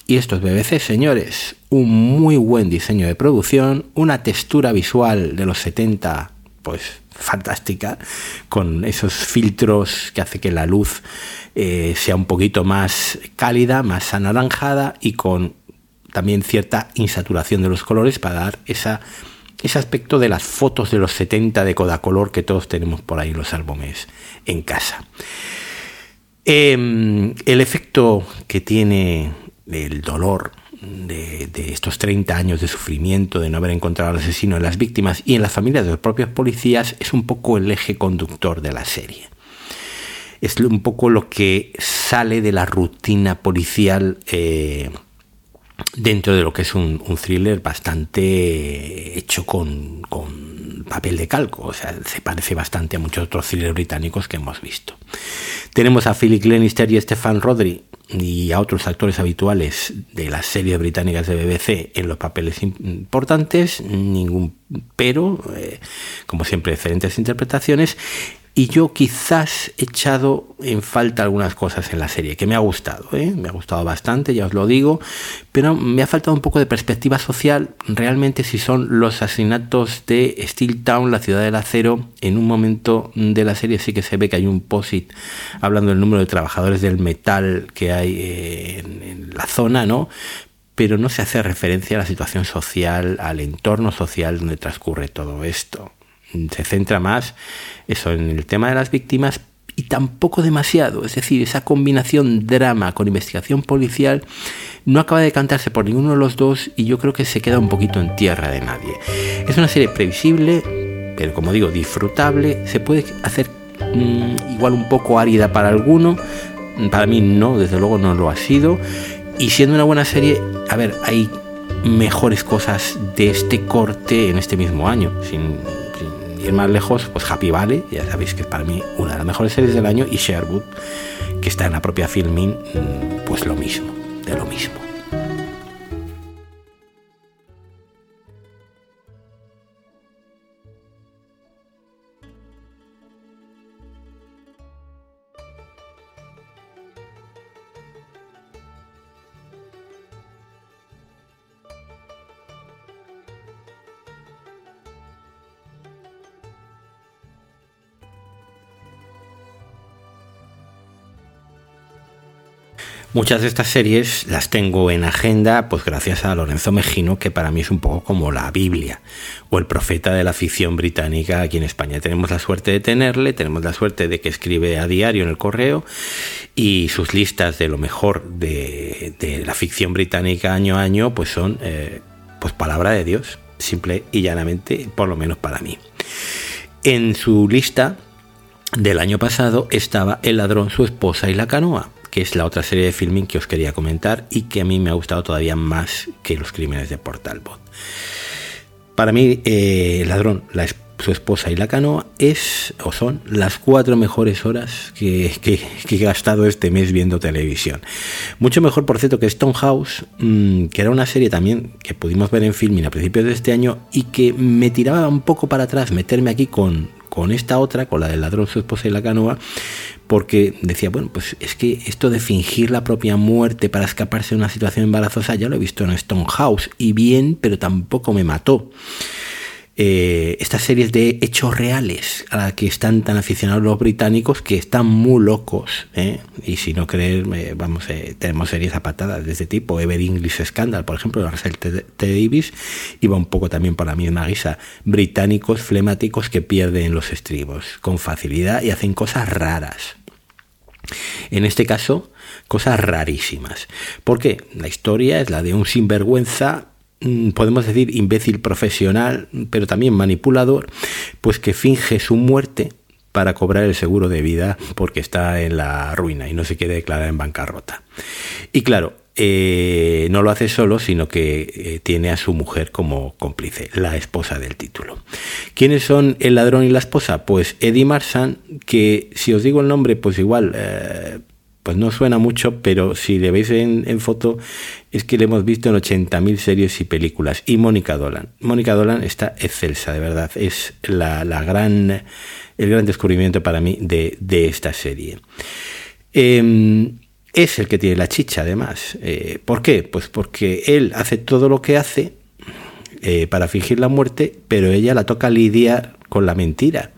Speaker 1: Y esto es BBC, señores. Un muy buen diseño de producción, una textura visual de los 70, pues fantástica, con esos filtros que hace que la luz eh, sea un poquito más cálida, más anaranjada y con también cierta insaturación de los colores para dar esa, ese aspecto de las fotos de los 70 de Codacolor que todos tenemos por ahí los álbumes en casa. Em, el efecto que tiene el dolor de, estos 30 años de sufrimiento, de no haber encontrado al asesino en las víctimas y en las familias de los propios policías, es un poco el eje conductor de la serie. Es un poco lo que sale de la rutina policial eh, dentro de lo que es un, thriller bastante hecho con, papel de calco, o sea, se parece bastante a muchos otros thrillers británicos que hemos visto. Tenemos a Philip Glenister y Stefan Rodri y a otros actores habituales de las series británicas de BBC en los papeles importantes, ningún pero, eh, como siempre, diferentes interpretaciones, y yo quizás he echado en falta algunas cosas en la serie, que me ha gustado, ¿eh? me ha gustado bastante, ya os lo digo, pero me ha faltado un poco de perspectiva social, realmente si son los asesinatos de Steel Town, la ciudad del acero, en un momento de la serie sí que se ve que hay un posit hablando del número de trabajadores del metal que hay eh, en, en la zona, ¿no? pero no se hace referencia a la situación social, al entorno social donde transcurre todo esto se centra más eso en el tema de las víctimas y tampoco demasiado, es decir, esa combinación drama con investigación policial no acaba de cantarse por ninguno de los dos y yo creo que se queda un poquito en tierra de nadie. Es una serie previsible, pero como digo, disfrutable, se puede hacer mm, igual un poco árida para alguno, para mí no, desde luego no lo ha sido, y siendo una buena serie, a ver, hay mejores cosas de este corte en este mismo año, sin ir más lejos, pues Happy Valley, ya sabéis que es para mí una de las mejores series del año, y Sherwood, que está en la propia filming, mm, pues lo mismo, de lo mismo. Muchas de estas series las tengo en agenda, pues gracias a Lorenzo Mejino, que para mí es un poco como la Biblia o el profeta de la ficción británica aquí en España. Tenemos la suerte de tenerle, tenemos la suerte de que escribe a diario en el correo y sus listas de lo mejor de, la ficción británica año a año, pues son eh, pues palabra de Dios, simple y llanamente, por lo menos para mí. En su lista del año pasado estaba El ladrón, su esposa y la canoa que es la otra serie de filming que os quería comentar y que a mí me ha gustado todavía más que Los Crímenes de Portalbot. Para mí, eh, El Ladrón, su esposa y la canoa es o son las cuatro mejores horas que, he gastado este mes viendo televisión. Mucho mejor, por cierto, que Stonehouse, mm, que era una serie también que pudimos ver en filming a principios de este año y que me tiraba un poco para atrás meterme aquí con, con esta otra, con la del ladrón, su esposa y la canoa, porque decía, bueno, pues es que esto de fingir la propia muerte para escaparse de una situación embarazosa ya lo he visto en Stonehouse y bien, pero tampoco me mató. Eh, estas series de hechos reales a las que están tan aficionados los británicos que están muy locos. ¿eh? Y si no creer, vamos, eh, tenemos series apatadas de este tipo. Ever English Scandal, por ejemplo, de Russell T. Davis, iba un poco también por la misma guisa. Británicos flemáticos que pierden los estribos con facilidad y hacen cosas raras. En este caso, cosas rarísimas. Porque la historia es la de un sinvergüenza podemos decir imbécil profesional, pero también manipulador, pues que finge su muerte para cobrar el seguro de vida porque está en la ruina y no se quiere declarar en bancarrota. Y claro, eh, no lo hace solo, sino que eh, tiene a su mujer como cómplice, la esposa del título. ¿Quiénes son el ladrón y la esposa? Pues Eddie Marsan, que si os digo el nombre, pues igual, eh, pues no suena mucho, pero si le veis en, foto, es que le hemos visto en 80.000 series y películas. Y Mónica Dolan. Mónica Dolan está excelsa, de verdad. Es la, gran, el gran descubrimiento para mí de, de esta serie. Em, es el que tiene la chicha, además. Eh, ¿Por qué? Pues porque él hace todo lo que hace eh, para fingir la muerte, pero ella la toca lidiar con la mentira.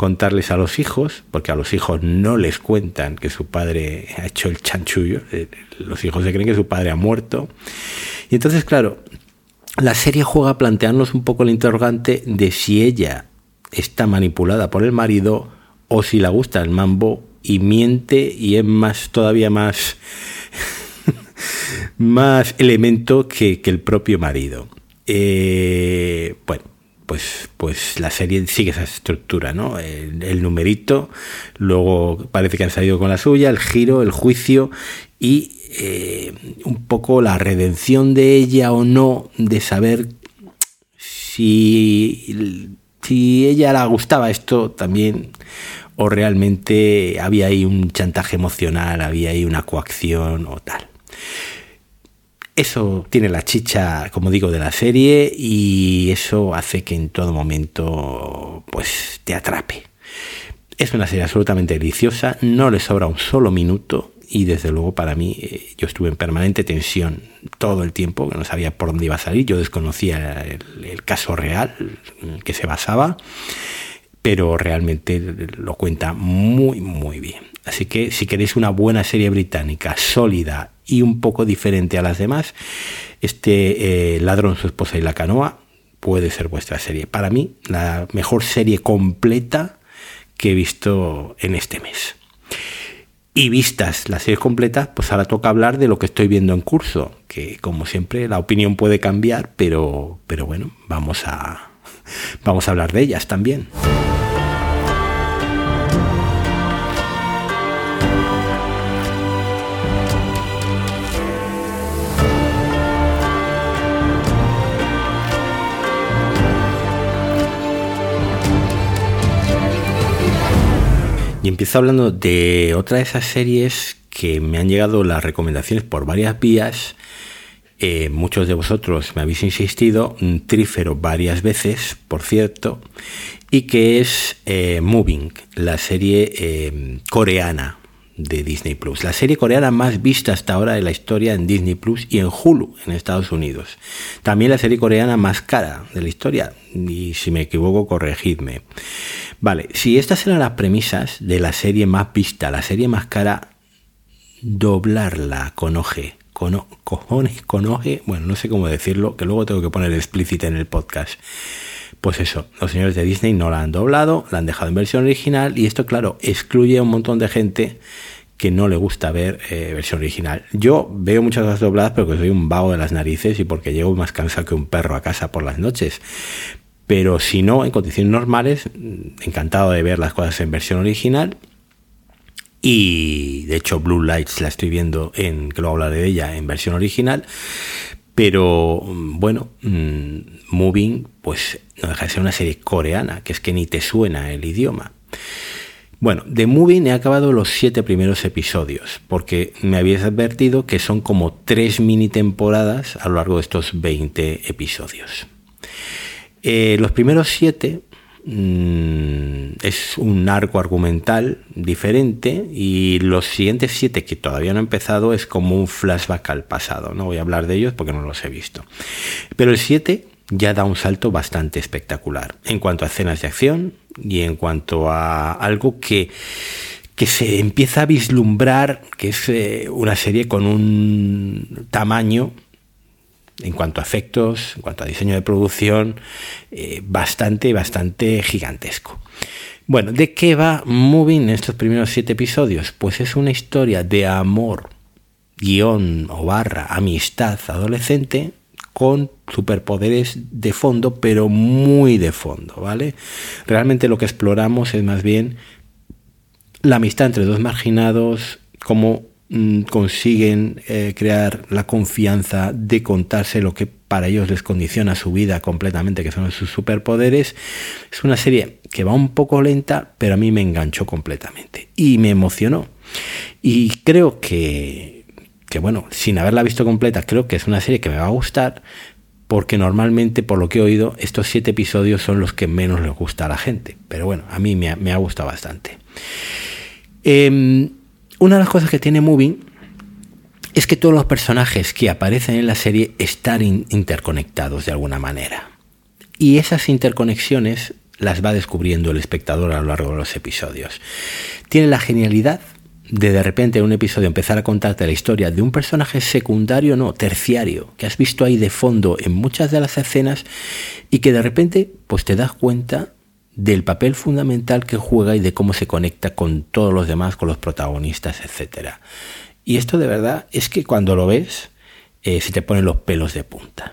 Speaker 1: Contarles a los hijos, porque a los hijos no les cuentan que su padre ha hecho el chanchullo, eh, los hijos se creen que su padre ha muerto. Y entonces, claro, la serie juega a plantearnos un poco el interrogante de si ella está manipulada por el marido o si le gusta el mambo y miente y es más todavía más más elemento que, el propio marido. Eh, bueno, pues, pues la serie sigue esa estructura, ¿no? El, numerito, luego parece que han salido con la suya, el giro, el juicio y eh, un poco la redención de ella o no, de saber si, si ella le gustaba esto también o realmente había ahí un chantaje emocional, había ahí una coacción o tal. Eso tiene la chicha, como digo, de la serie y eso hace que en todo momento pues te atrape. Es una serie absolutamente deliciosa, no le sobra un solo minuto y desde luego para mí eh, yo estuve en permanente tensión todo el tiempo, que no sabía por dónde iba a salir, yo desconocía el, el caso real en el que se basaba pero realmente lo cuenta muy, muy bien. Así que si queréis una buena serie británica, sólida y un poco diferente a las demás, este eh, Ladrón, su esposa y la canoa puede ser vuestra serie. Para mí, la mejor serie completa que he visto en este mes. Y vistas las series completas, pues ahora toca hablar de lo que estoy viendo en curso, que como siempre la opinión puede cambiar, pero, pero bueno, vamos a, vamos a hablar de ellas también. Empiezo hablando de otra de esas series que me han llegado las recomendaciones por varias vías. Eh, muchos de vosotros me habéis insistido, trífero varias veces, por cierto, y que es eh, Moving, la serie eh, coreana de Disney Plus. La serie coreana más vista hasta ahora de la historia en Disney Plus y en Hulu en Estados Unidos. También la serie coreana más cara de la historia. Y si me equivoco, corregidme. Vale, si estas eran las premisas de la serie más vista, la serie más cara, doblarla con oje, con cojones, con oje, bueno, no sé cómo decirlo, que luego tengo que poner explícita en el podcast. Pues eso, los señores de Disney no la han doblado, la han dejado en versión original y esto, claro, excluye a un montón de gente que no le gusta ver eh, versión original. Yo veo muchas cosas dobladas porque soy un vago de las narices y porque llego más cansado que un perro a casa por las noches. Pero si no, en condiciones normales, mm, encantado de ver las cosas en versión original. Y de hecho, Blue Lights la estoy viendo en, que luego hablaré de ella, en versión original. Pero mm, bueno, mm, Moving, pues no deja de ser una serie coreana, que es que ni te suena el idioma. Bueno, de Moving he acabado los siete primeros episodios, porque me habías advertido que son como tres mini temporadas a lo largo de estos 20 episodios. Eh, los primeros siete mm, es un arco argumental diferente y los siguientes siete que todavía no he empezado es como un flashback al pasado. No voy a hablar de ellos porque no los he visto. Pero el 7 ya da un salto bastante espectacular en cuanto a escenas de acción y en cuanto a algo que, que se empieza a vislumbrar, que es eh, una serie con un tamaño en cuanto a efectos, en cuanto a diseño de producción, eh, bastante, bastante gigantesco. Bueno, ¿de qué va Moving en estos primeros siete episodios? Pues es una historia de amor, guion o barra, amistad adolescente con superpoderes de fondo, pero muy de fondo, ¿vale? Realmente lo que exploramos es más bien la amistad entre dos marginados, cómo consiguen eh, crear la confianza de contarse lo que para ellos les condiciona su vida completamente, que son sus superpoderes. Es una serie que va un poco lenta, pero a mí me enganchó completamente y me emocionó. Y creo que que bueno, sin haberla visto completa, creo que es una serie que me va a gustar, porque normalmente, por lo que he oído, estos siete episodios son los que menos les gusta a la gente. Pero bueno, a mí me ha, gustado bastante. Em, una de las cosas que tiene Moving es que todos los personajes que aparecen en la serie están interconectados de alguna manera. Y esas interconexiones las va descubriendo el espectador a lo largo de los episodios. Tiene la genialidad de de repente en un episodio empezar a contarte la historia de un personaje secundario, no, terciario, que has visto ahí de fondo en muchas de las escenas y que de repente pues te das cuenta del papel fundamental que juega y de cómo se conecta con todos los demás, con los protagonistas, etc. Y esto de verdad es que cuando lo ves, eh, se te ponen los pelos de punta.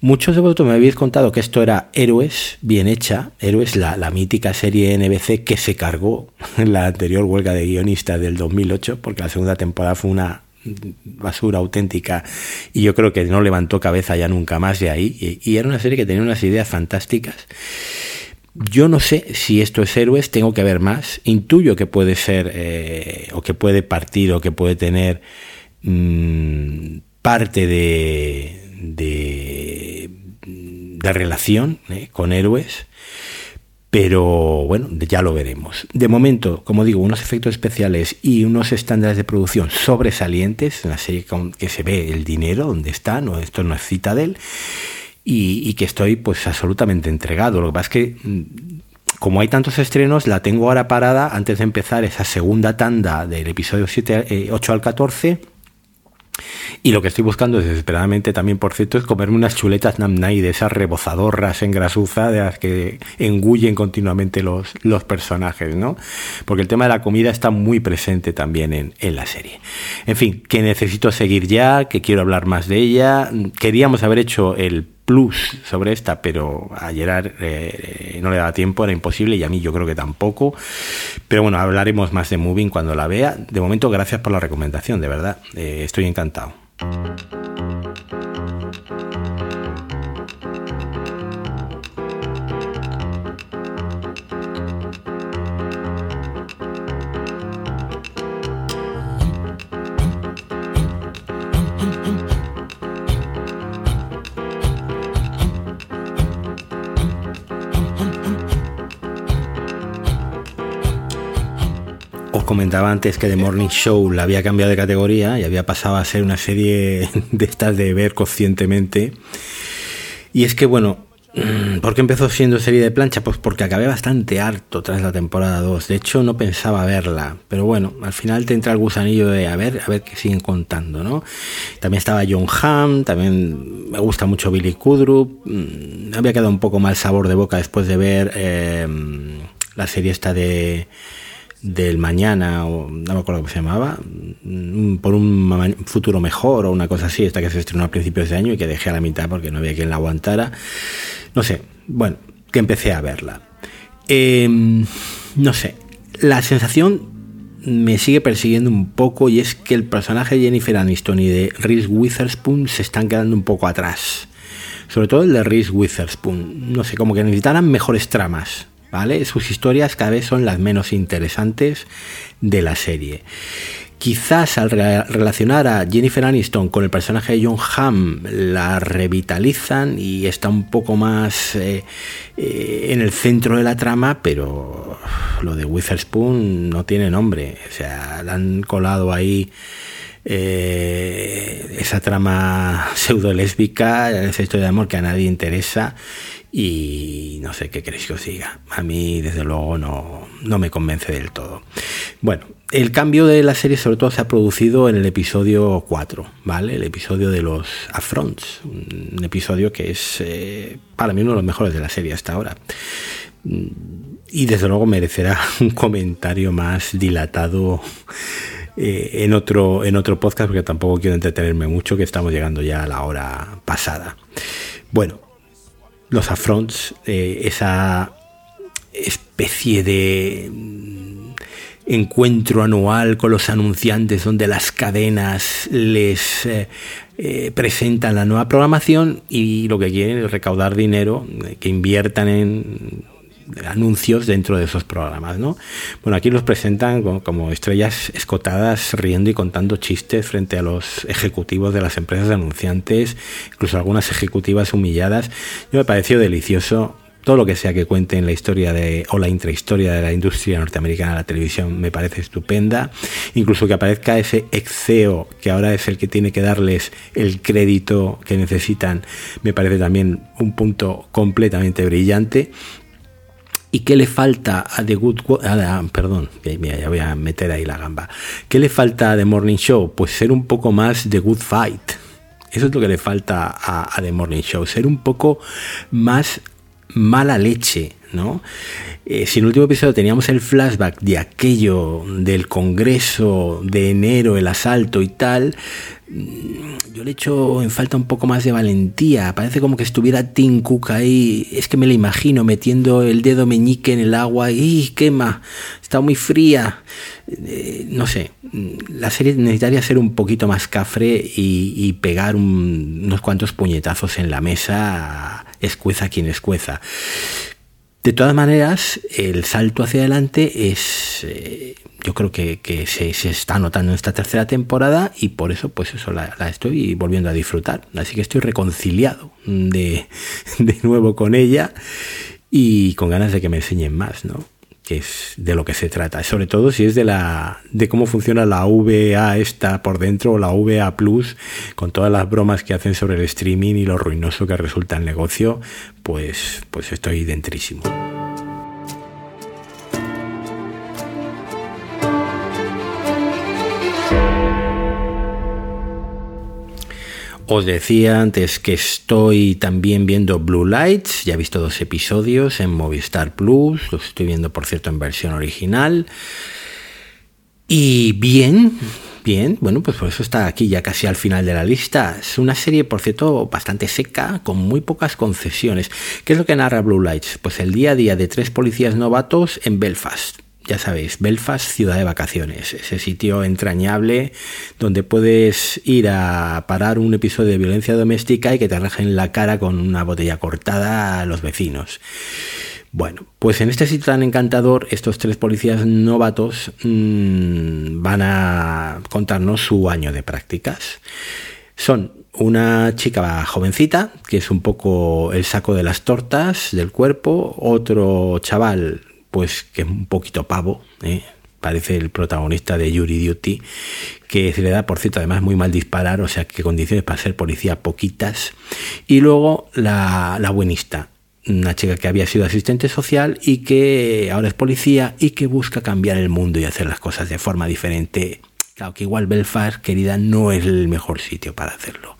Speaker 1: Muchos de vosotros me habéis contado que esto era Héroes, bien hecha. Héroes, la, la mítica serie NBC que se cargó en la anterior huelga de guionistas del 2008, porque la segunda temporada fue una basura auténtica y yo creo que no levantó cabeza ya nunca más de ahí. Y, y era una serie que tenía unas ideas fantásticas. Yo no sé si esto es héroes, tengo que ver más. Intuyo que puede ser, eh, o que puede partir, o que puede tener mmm, parte de, de, de relación eh, con héroes. Pero bueno, ya lo veremos. De momento, como digo, unos efectos especiales y unos estándares de producción sobresalientes en la serie que se ve el dinero donde está, no, esto no es Citadel y, que estoy pues absolutamente entregado. Lo que pasa es que mm, como hay tantos estrenos, la tengo ahora parada antes de empezar esa segunda tanda del episodio 7, eh, 8 al 14 y lo que estoy buscando desesperadamente también, por cierto, es comerme unas chuletas Namnai de esas rebozadorras en grasuza de las que engullen continuamente los, los personajes, ¿no? Porque el tema de la comida está muy presente también en, en la serie. En fin, que necesito seguir ya, que quiero hablar más de ella. Queríamos haber hecho el plus sobre esta, pero a Gerard eh, no le daba tiempo, era imposible y a mí yo creo que tampoco. Pero bueno, hablaremos más de Moving cuando la vea. De momento, gracias por la recomendación, de verdad. Eh, estoy encantado. Comentaba antes que The Morning Show la había cambiado de categoría y había pasado a ser una serie de estas de ver conscientemente. Y es que, bueno, ¿por qué empezó siendo serie de plancha? Pues porque acabé bastante harto tras la temporada 2. De hecho, no pensaba verla. Pero bueno, al final te entra el gusanillo de a ver, a ver qué siguen contando, ¿no? También estaba John Hamm, también me gusta mucho Billy Kudrup. Mm, había quedado un poco mal sabor de boca después de ver eh, la serie esta de del mañana, o no me acuerdo cómo se llamaba, mm, por un futuro mejor o una cosa así, esta que se estrenó a principios de año y que dejé a la mitad porque no había quien la aguantara. No sé, bueno, que empecé a verla. Eh, no sé, la sensación me sigue persiguiendo un poco y es que el personaje de Jennifer Aniston y de Reese Witherspoon se están quedando un poco atrás. Sobre todo el de Reese Witherspoon. No sé, como que necesitaran mejores tramas. ¿Vale? Sus historias cada vez son las menos interesantes de la serie. Quizás al relacionar a Jennifer Aniston con el personaje de John Hamm la revitalizan y está un poco más eh, eh, en el centro de la trama, pero lo de Witherspoon no tiene nombre. O sea, la han colado ahí eh, esa trama pseudo lésbica, esa historia de amor que a nadie interesa y no sé qué queréis que os diga. A mí, desde luego, no, no, me convence del todo. Bueno, el cambio de la serie sobre todo se ha producido en el episodio 4, ¿vale? El episodio de los Affronts, un episodio que es eh, para mí uno de los mejores de la serie hasta ahora. Y desde luego merecerá un comentario más dilatado eh, en, otro, en otro podcast, porque tampoco quiero entretenerme mucho, que estamos llegando ya a la hora pasada. Bueno, los affronts, eh, esa especie de mm, encuentro anual con los anunciantes donde las cadenas les eh, eh, presentan la nueva programación y lo que quieren es recaudar dinero que inviertan en anuncios dentro de esos programas, ¿no? Bueno, aquí los presentan como, estrellas escotadas, riendo y contando chistes frente a los ejecutivos de las empresas anunciantes, incluso algunas ejecutivas humilladas. Yo me pareció delicioso todo lo que sea que cuente en la historia de, o la intrahistoria de la industria norteamericana de la televisión me parece estupenda. Incluso que aparezca ese exeo que ahora es el que tiene que darles el crédito que necesitan, me parece también un punto completamente brillante. ¿Y qué le falta a The Good perdón, ya voy a meter ahí la gamba. ¿Qué le falta a The Morning Show? Pues ser un poco más The Good Fight. Eso es lo que le falta a, a The Morning Show, ser un poco más mala leche, ¿no? Eh, si en el último episodio teníamos el flashback de aquello del Congreso de enero, el asalto y tal, mm, yo le echo en falta un poco más de valentía. Parece como que estuviera Tim Cook ahí. Es que me lo imagino metiendo el dedo meñique en el agua y quema, está muy fría. Eh, no sé, la serie necesitaría ser un poquito más cafre y, pegar unos cuantos puñetazos en la mesa escueza quien escueza. De todas maneras, el salto hacia adelante es, eh, yo creo que, se, está notando en esta tercera temporada y por eso, pues eso la, estoy volviendo a disfrutar. Así que estoy reconciliado de, de nuevo con ella y con ganas de que me enseñen más, ¿no? Que es de lo que se trata, sobre todo si es de la de cómo funciona la VA esta por dentro o la VA Plus con todas las bromas que hacen sobre el streaming y lo ruinoso que resulta el negocio, pues pues estoy dentrísimo. Os decía antes que estoy también viendo Blue Lights, ya he visto dos episodios en Movistar Plus, los estoy viendo por cierto en versión original. Y bien, bien, bueno, pues por eso está aquí ya casi al final de la lista. Es una serie, por cierto, bastante seca, con muy pocas concesiones. ¿Qué es lo que narra Blue Lights? Pues el día a día de tres policías novatos en Belfast ya sabéis, Belfast, ciudad de vacaciones, ese sitio entrañable donde puedes ir a parar un episodio de violencia doméstica y que te rajen la cara con una botella cortada a los vecinos. Bueno, pues en este sitio tan encantador, estos tres policías novatos mmm, van a contarnos su año de prácticas. Son una chica jovencita, que es un poco el saco de las tortas del cuerpo, otro chaval pues que es un poquito pavo, ¿eh? parece el protagonista de Yuri Duty, que se le da, por cierto, además muy mal disparar, o sea que condiciones para ser policía poquitas. Y luego la, la buenista, una chica que había sido asistente social y que ahora es policía y que busca cambiar el mundo y hacer las cosas de forma diferente. Claro que igual Belfast, querida, no es el mejor sitio para hacerlo.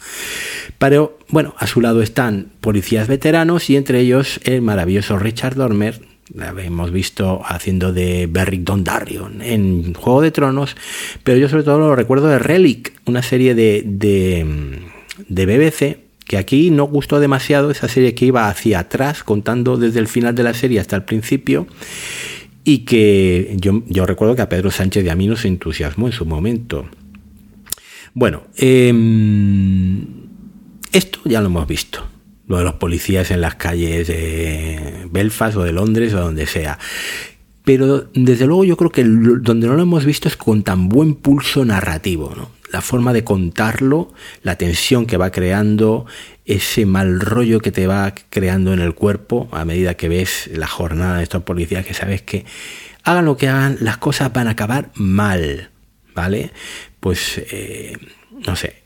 Speaker 1: Pero bueno, a su lado están policías veteranos y entre ellos el maravilloso Richard Dormer, la hemos visto haciendo de Beric Dondarrion en Juego de Tronos, pero yo sobre todo lo recuerdo de Relic, una serie de, de, de BBC que aquí no gustó demasiado, esa serie que iba hacia atrás, contando desde el final de la serie hasta el principio, y que yo, yo recuerdo que a Pedro Sánchez de Amino se entusiasmó en su momento. Bueno, em, esto ya lo hemos visto lo de los policías en las calles de Belfast o de Londres o donde sea. Pero desde luego yo creo que donde no lo hemos visto es con tan buen pulso narrativo, ¿no? La forma de contarlo, la tensión que va creando, ese mal rollo que te va creando en el cuerpo a medida que ves la jornada de estos policías que sabes que hagan lo que hagan, las cosas van a acabar mal, ¿vale? Pues, eh, no sé,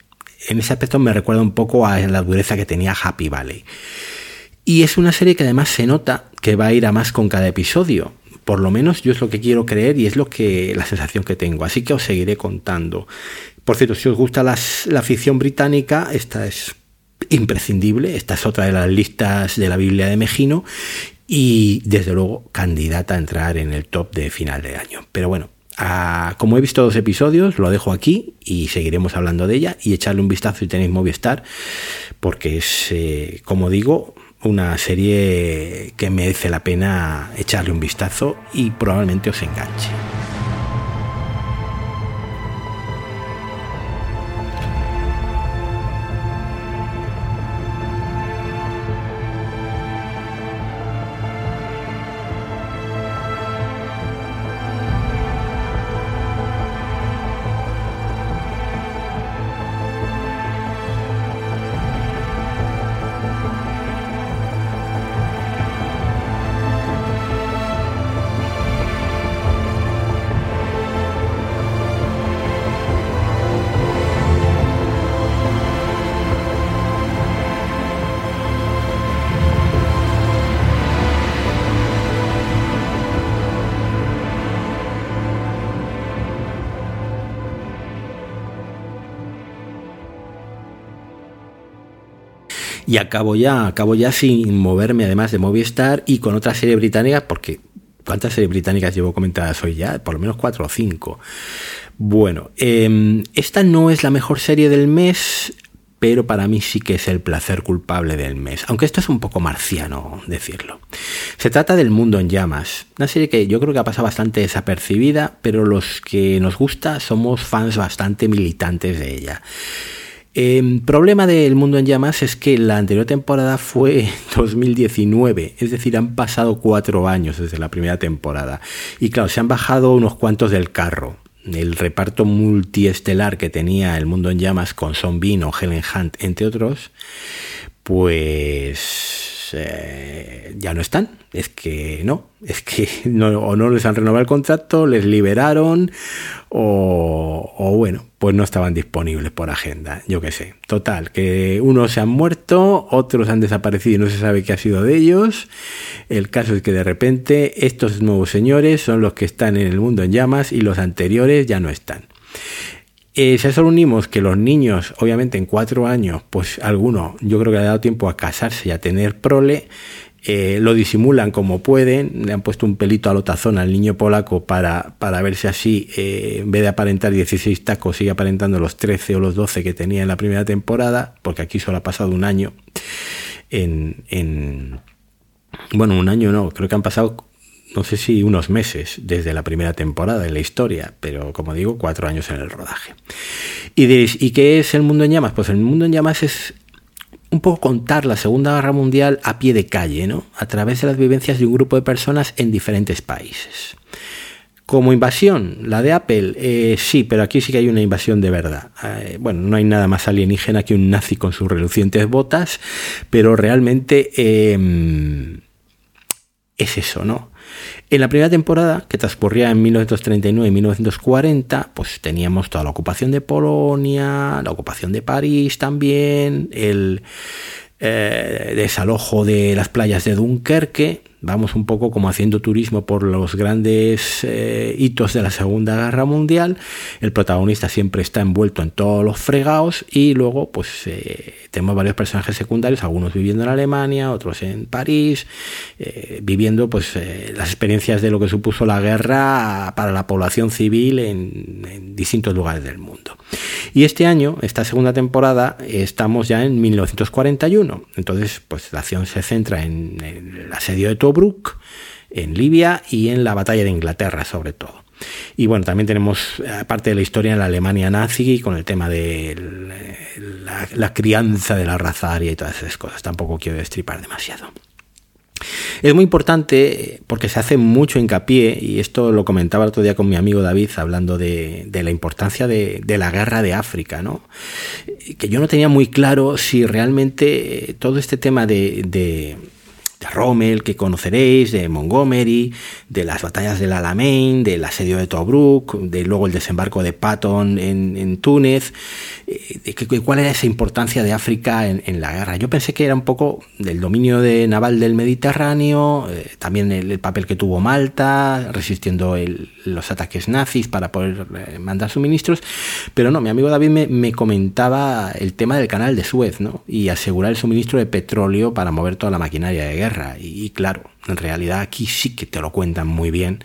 Speaker 1: en ese aspecto me recuerda un poco a la dureza que tenía Happy Valley. Y es una serie que además se nota que va a ir a más con cada episodio. Por lo menos yo es lo que quiero creer y es lo que la sensación que tengo. Así que os seguiré contando. Por cierto, si os gusta la ficción británica, esta es imprescindible. Esta es otra de las listas de la Biblia de Mejino y desde luego candidata a entrar en el top de final de año. Pero bueno, como he visto dos episodios, lo dejo aquí y seguiremos hablando de ella y echarle un vistazo si tenéis Movistar, porque es, eh, como digo, una serie que merece la pena echarle un vistazo y probablemente os enganche. Y acabo ya, acabo ya sin moverme además de Movistar y con otra serie británica, porque ¿cuántas series británicas llevo comentadas hoy ya? Por lo menos cuatro o cinco. Bueno, em, esta no es la mejor serie del mes, pero para mí sí que es el placer culpable del mes, aunque esto es un poco marciano decirlo. Se trata del Mundo en Llamas, una serie que yo creo que ha pasado bastante desapercibida, pero los que nos gusta somos fans bastante militantes de ella. El problema del Mundo en Llamas es que la anterior temporada fue 2019, es decir, han pasado cuatro años desde la primera temporada. Y claro, se han bajado unos cuantos del carro el reparto multiestelar que tenía El Mundo en Llamas con Son Bean o Helen Hunt, entre otros, pues eh, ya no están. Es que no, es que no, o no les han renovado el contrato, les liberaron o, bueno, pues no estaban disponibles por agenda, yo qué sé. Total, que unos se han muerto, otros han desaparecido y no se sabe qué ha sido de ellos. El caso es que de repente estos nuevos señores son los que están en el mundo en llamas y los anteriores ya no están. Eh, si a eso unimos que los niños, obviamente en cuatro años, pues alguno yo creo que le ha dado tiempo a casarse y a tener prole, eh, lo disimulan como pueden, le han puesto un pelito a lotazón al niño polaco para, para verse así, eh, en vez de aparentar 16 tacos, sigue aparentando los 13 o los 12 que tenía en la primera temporada, porque aquí solo ha pasado un año. En, en bueno, un año no, creo que han pasado no sé si unos meses desde la primera temporada en la historia, pero como digo, cuatro años en el rodaje. Y diréis, ¿y qué es el mundo en llamas? Pues el mundo en llamas es un poco contar la Segunda Guerra Mundial a pie de calle, ¿no? A través de las vivencias de un grupo de personas en diferentes países. Como invasión, la de Apple, eh, sí, pero aquí sí que hay una invasión de verdad. Eh, bueno, no hay nada más alienígena que un nazi con sus relucientes botas, pero realmente em, es eso, ¿no? En la primera temporada, que transcurría en 1939 y 1940, pues teníamos toda la ocupación de Polonia, la ocupación de París también, el eh, desalojo de las playas de Dunkerque, vamos un poco como haciendo turismo por los grandes eh, hitos de la Segunda Guerra Mundial. El protagonista siempre está envuelto en todos los fregados y luego pues eh, tenemos varios personajes secundarios, algunos viviendo en Alemania, otros en París, eh, viviendo pues las experiencias de lo que supuso la guerra para la población civil en, distintos lugares del mundo. Y este año, esta segunda temporada, estamos ya en 1941. Entonces, pues la acción se centra en, el asedio de Tobruk, en Libia y en la batalla de Inglaterra sobre todo. Y bueno, también tenemos, aparte de la historia, en la Alemania nazi con el tema de la, crianza de la raza aria y todas esas cosas. Tampoco quiero destripar demasiado. Es muy importante porque se hace mucho hincapié, y esto lo comentaba el otro día con mi amigo David, hablando de, la importancia de, la guerra de África, ¿no? Que yo no tenía muy claro si realmente todo este tema de Rommel, que conoceréis, de Montgomery, de las batallas del Alamein, del asedio de Tobruk, de luego el desembarco de Patton en, Túnez, eh, de cuál era esa importancia de África en, la guerra. Yo pensé que era un poco del dominio de naval del Mediterráneo, eh, también el, papel que tuvo Malta, resistiendo los ataques nazis para poder eh, mandar suministros, pero no, mi amigo David me, me, comentaba el tema del canal de Suez, ¿no? Y asegurar el suministro de petróleo para mover toda la maquinaria de guerra. Y, claro, en realidad aquí sí que te lo cuentan muy bien,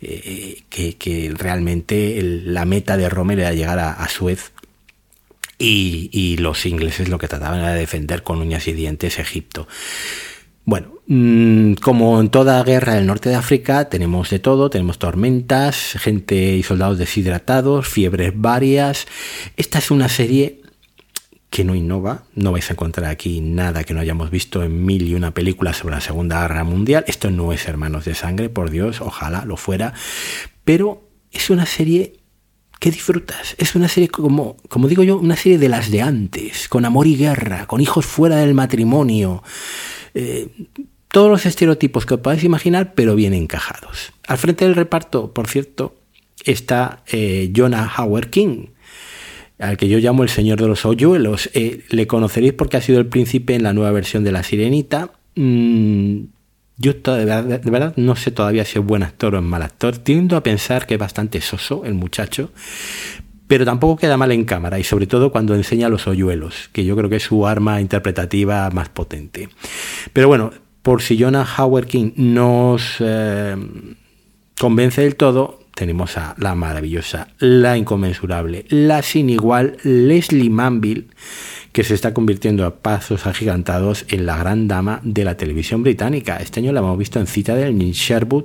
Speaker 1: eh, que, realmente la meta de Rommel era llegar a, Suez y, los ingleses lo que trataban era de defender con uñas y dientes Egipto. Bueno, mm, como en toda guerra del norte de África, tenemos de todo, tenemos tormentas, gente y soldados deshidratados, fiebres varias. Esta es una serie que no innova. No vais a encontrar aquí nada que no hayamos visto en mil y una películas sobre la Segunda Guerra Mundial. Esto no es Hermanos de Sangre, por Dios, ojalá lo fuera. Pero es una serie que disfrutas. Es una serie como, como digo yo, una serie de las de antes, con amor y guerra, con hijos fuera del matrimonio. Eh, todos los estereotipos que os podáis imaginar, pero bien encajados. Al frente del reparto, por cierto, está eh, Jonah Howard King, al que yo llamo el Señor de los Hoyuelos. Eh, le conoceréis porque ha sido el príncipe en la nueva versión de La Sirenita. Mm, yo de verdad, no sé todavía si es buen actor o es mal actor. Tiendo a pensar que es bastante soso el muchacho. pero tampoco queda mal en cámara y sobre todo cuando enseña los hoyuelos, que yo creo que es su arma interpretativa más potente. Pero bueno, por si Jonah Howard King nos eh, convence del todo, tenemos a la maravillosa, la inconmensurable, la sin igual Leslie Manville, que se está convirtiendo a pasos agigantados en la gran dama de la televisión británica. Este año la hemos visto en cita del Sherwood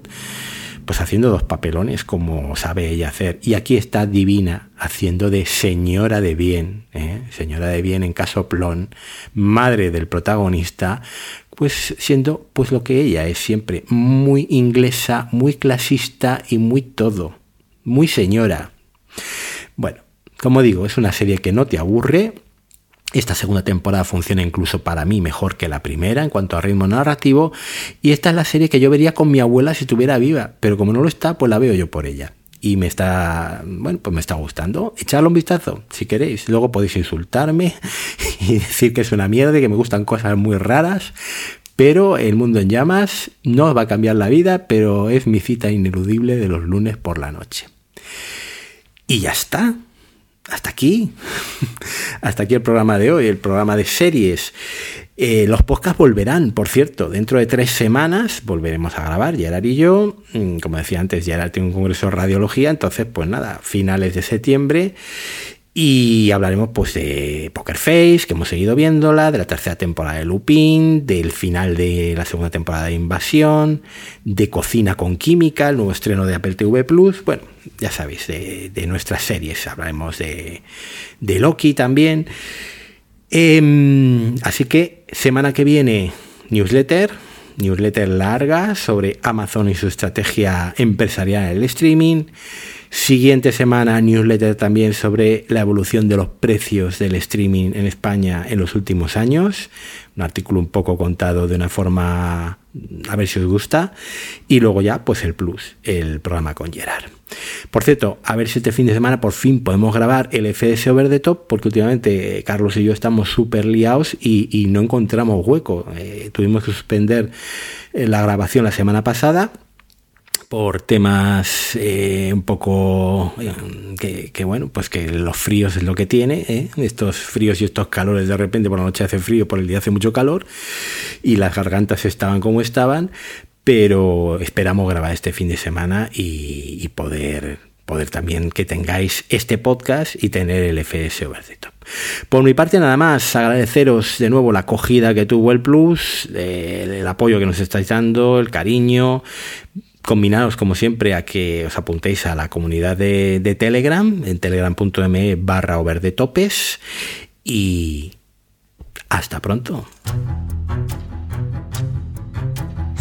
Speaker 1: pues haciendo dos papelones como sabe ella hacer. Y aquí está Divina haciendo de señora de bien, ¿eh? señora de bien en caso Plon, madre del protagonista, pues siendo pues lo que ella es siempre, muy inglesa, muy clasista y muy todo, muy señora. Bueno, como digo, es una serie que no te aburre, esta segunda temporada funciona incluso para mí mejor que la primera en cuanto a ritmo narrativo. Y esta es la serie que yo vería con mi abuela si estuviera viva. Pero como no lo está, pues la veo yo por ella. Y me está, bueno, pues me está gustando. Echadle un vistazo, si queréis. Luego podéis insultarme y decir que es una mierda y que me gustan cosas muy raras. Pero El Mundo en Llamas no os va a cambiar la vida, pero es mi cita ineludible de los lunes por la noche. Y ya está hasta aquí. hasta aquí el programa de hoy, el programa de series. Eh, los podcasts volverán, por cierto, dentro de tres semanas volveremos a grabar, Gerard y yo. Mm, como decía antes, Gerard tiene un congreso de radiología, entonces, pues nada, finales de septiembre. Y hablaremos pues de Poker Face, que hemos seguido viéndola, de la tercera temporada de Lupin, del final de la segunda temporada de Invasión, de Cocina con Química, el nuevo estreno de Apple TV Plus. Bueno, ya sabéis, de, nuestras series. Hablaremos de, de Loki también. Em, así que semana que viene, newsletter, newsletter larga sobre Amazon y su estrategia empresarial en el streaming. Siguiente semana, newsletter también sobre la evolución de los precios del streaming en España en los últimos años. Un artículo un poco contado de una forma, a ver si os gusta. Y luego ya, pues el plus, el programa con Gerard. Por cierto, a ver si este fin de semana por fin podemos grabar el FS Over the Top, porque últimamente Carlos y yo estamos súper liados y, no encontramos hueco. Eh, tuvimos que suspender eh, la grabación la semana pasada por temas eh, un poco eh, que, bueno, pues que los fríos es lo que tiene, ¿eh? estos fríos y estos calores de repente por la noche hace frío, por el día hace mucho calor y las gargantas estaban como estaban, pero esperamos grabar este fin de semana y, poder poder también que tengáis este podcast y tener el FS Over Top. Por mi parte nada más, agradeceros de nuevo la acogida que tuvo el Plus, el apoyo que nos estáis dando, el cariño, combinaros como siempre a que os apuntéis a la comunidad de, Telegram en telegram.me barra over de topes y hasta pronto.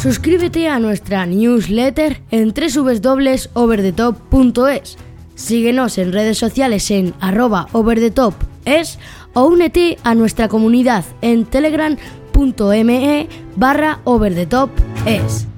Speaker 2: Suscríbete a nuestra newsletter en www.overthetop.es. Síguenos en redes sociales en arroba overthetopes o únete a nuestra comunidad en telegram.me barra overthetopes.